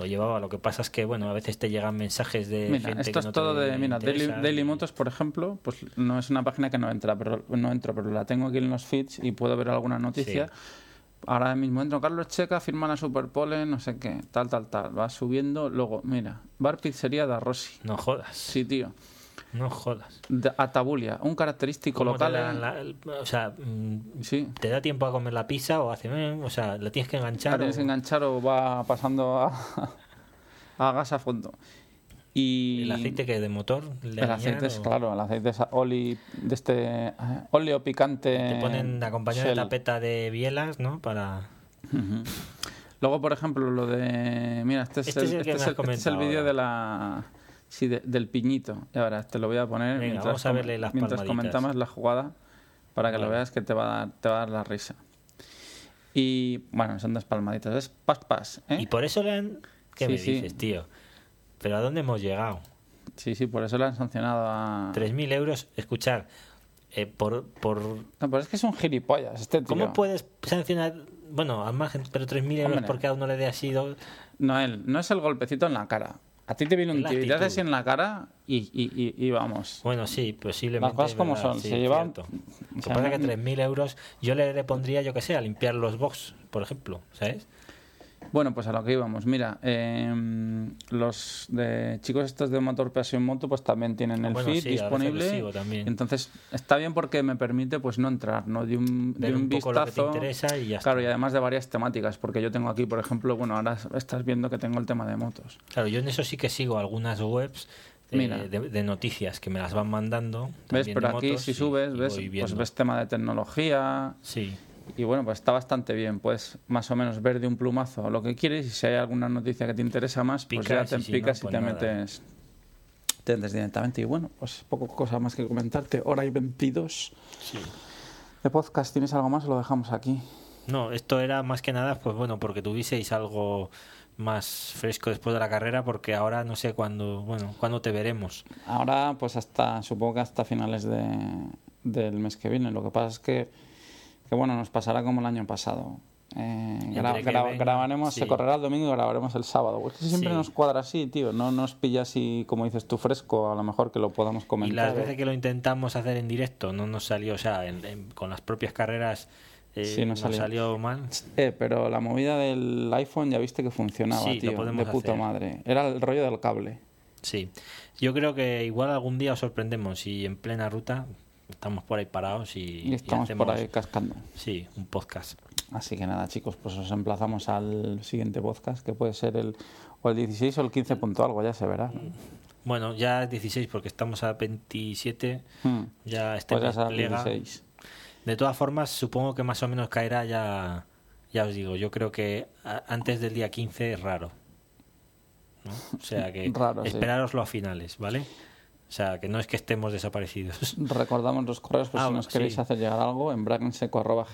Lo llevaba, lo que pasa es que, bueno, a veces te llegan mensajes de mira gente esto que es no todo te de. Mira, Daily, Daily Motors, por ejemplo, pues no es una página que no entra, pero no entro, pero la tengo aquí en los feeds y puedo ver alguna noticia. Sí. Ahora mismo entro, Carlos Checa firma la Superpole, no sé qué, tal, tal, tal. Va subiendo. Luego, mira, Bar Pizzería da Rossi. No jodas, Sí, tío. No jodas. De- Atabulia, un característico ¿Cómo te local. dan la- el- o sea, mm, Sí. ¿te da tiempo a comer la pizza o hace, eh, o sea, la tienes que enganchar? La tienes o- que enganchar o va pasando a, a gas a fondo. Y ¿El aceite que de motor? ¿El de el aliñar aceite es, o- claro, el aceite es oli, de este eh, óleo picante. Te ponen acompañado de tapeta de bielas, ¿no? Para... Luego, por ejemplo, lo de. Mira, este es Este el, es el este es el- este es el vídeo de la. Sí, de- del piñito. Y ahora te lo voy a poner Venga, mientras, vamos a verle las mientras comentamos la jugada para que lo veas que te va, a dar, te va a dar la risa. Y bueno, son dos palmaditas. Es pas pas. ¿eh? Y por eso le han... ¿Qué Sí, me sí. dices, tío? ¿Pero a dónde hemos llegado? Sí, sí, por eso le han sancionado a. 3.000 euros, escuchar, eh, por, por... No, pero es que es un gilipollas este tío. ¿Cómo puedes sancionar, bueno, al margen, pero 3.000 euros Hombre. porque a uno le dé así... do- Noel, no es el golpecito en la cara. A ti te viene un Es la tío y te hace actitud. así en la cara y, y, y, y vamos. Bueno, sí, posiblemente. Las cosas como verdad, son, sí, se lleva- cierto. o Lo que pasa es que no- 3.000 euros yo le, le pondría, yo que sé, a limpiar los box, por ejemplo, ¿sabes? Bueno, pues a lo que íbamos. Mira, eh, los de chicos estos de Motor Passion Moto pues también tienen el Bueno, feed sí, disponible. Entonces está bien porque me permite pues no entrar, ¿no? De un, de un, un vistazo. y ya Claro, y además de varias temáticas, porque yo tengo aquí, por ejemplo, bueno, ahora estás viendo que tengo el tema de motos. Claro, yo en eso sí que sigo algunas webs Mira. de, de noticias que me las van mandando. ¿Ves? Pero de aquí motos, si y- subes, y ves, voy pues ves tema de tecnología, Sí, Y bueno, pues está bastante bien. Puedes más o menos ver de un plumazo lo que quieres y si hay alguna noticia que te interesa más, pues ya Picas te y si picas no, y pues te nada. metes, te metes directamente. Y bueno, pues poco cosa más que comentarte. Hora y 22 sí. de podcast. ¿Tienes algo más o lo dejamos aquí? No, esto era más que nada, pues bueno, porque tuvieseis algo más fresco después de la carrera, porque ahora no sé cuándo, bueno, cuándo te veremos. Ahora, pues hasta, supongo que hasta finales de, del mes que viene. Lo que pasa es que, que bueno, nos pasará como el año pasado. Eh, Entre gra- que gra- venga, grabaremos, se sí. correrá el domingo y grabaremos el sábado. Es que siempre Sí. nos cuadra así, tío. No nos pilla así, como dices tú, fresco. A lo mejor que lo podamos Y comentar. las veces que lo intentamos hacer en directo no nos salió, o sea, en- en- con las propias carreras eh, Sí, no salió. salió mal. Eh, pero la movida del iPhone ya viste que funcionaba, Sí, lo tío. podemos de puta hacer. madre. Era el rollo del cable. Sí, yo creo que igual algún día os sorprendemos y en plena ruta estamos por ahí parados y, Y estamos hacemos, por ahí cascando. Sí, un podcast. Así que nada, chicos, pues os emplazamos al siguiente podcast, que puede ser el o el 16 o el 15 punto algo, ya se verá. Bueno, ya es 16 porque estamos a 27, Hmm. ya este Pues ya mes será el plega. 16. De todas formas, supongo que más o menos caerá ya, ya os digo, yo creo que antes del día 15 es raro. ¿no? O sea que Raro, sí. esperároslo a finales, ¿vale? O sea que no es que estemos desaparecidos. [LAUGHS] Recordamos los correos por Ah, si nos sí. queréis hacer llegar algo en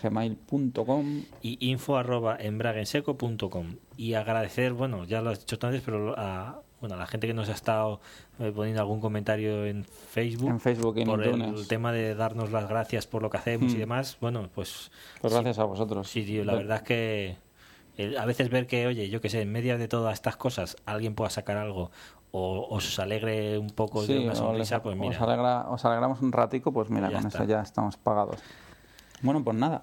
bragenseco.gmail.com y info arroba embragenseco.com y agradecer, bueno, ya lo has dicho antes, pero a, bueno, a la gente que nos ha estado eh, poniendo algún comentario en Facebook, en Facebook y en por el, iTunes. tema de darnos las gracias por lo que hacemos y Mm. demás, bueno, pues Pues gracias a vosotros. sí, tío, la Ve- verdad es que a veces ver que, oye, yo que sé, en medio de todas estas cosas alguien pueda sacar algo o os alegre un poco de Sí, una o sonrisa, pues mira. os, alegra- os alegramos un ratico, pues mira, Ya con está. eso ya estamos pagados. Bueno, pues nada.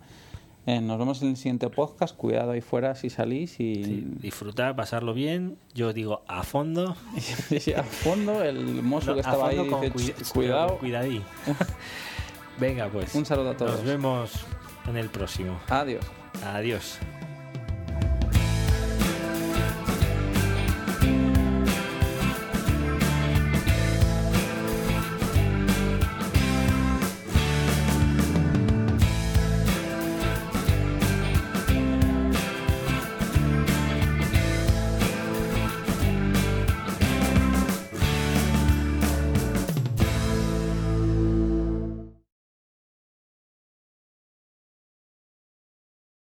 Eh, nos vemos en el siguiente podcast. Cuidado ahí fuera si salís y Sí, disfrutar, pasarlo bien. Yo digo a fondo. [LAUGHS] Sí, a fondo el mozo No, que estaba ahí dice, "Ch, cuidado. cuidadí. [LAUGHS] Venga, pues. Un saludo a todos. Nos vemos en el próximo. Adiós. Adiós.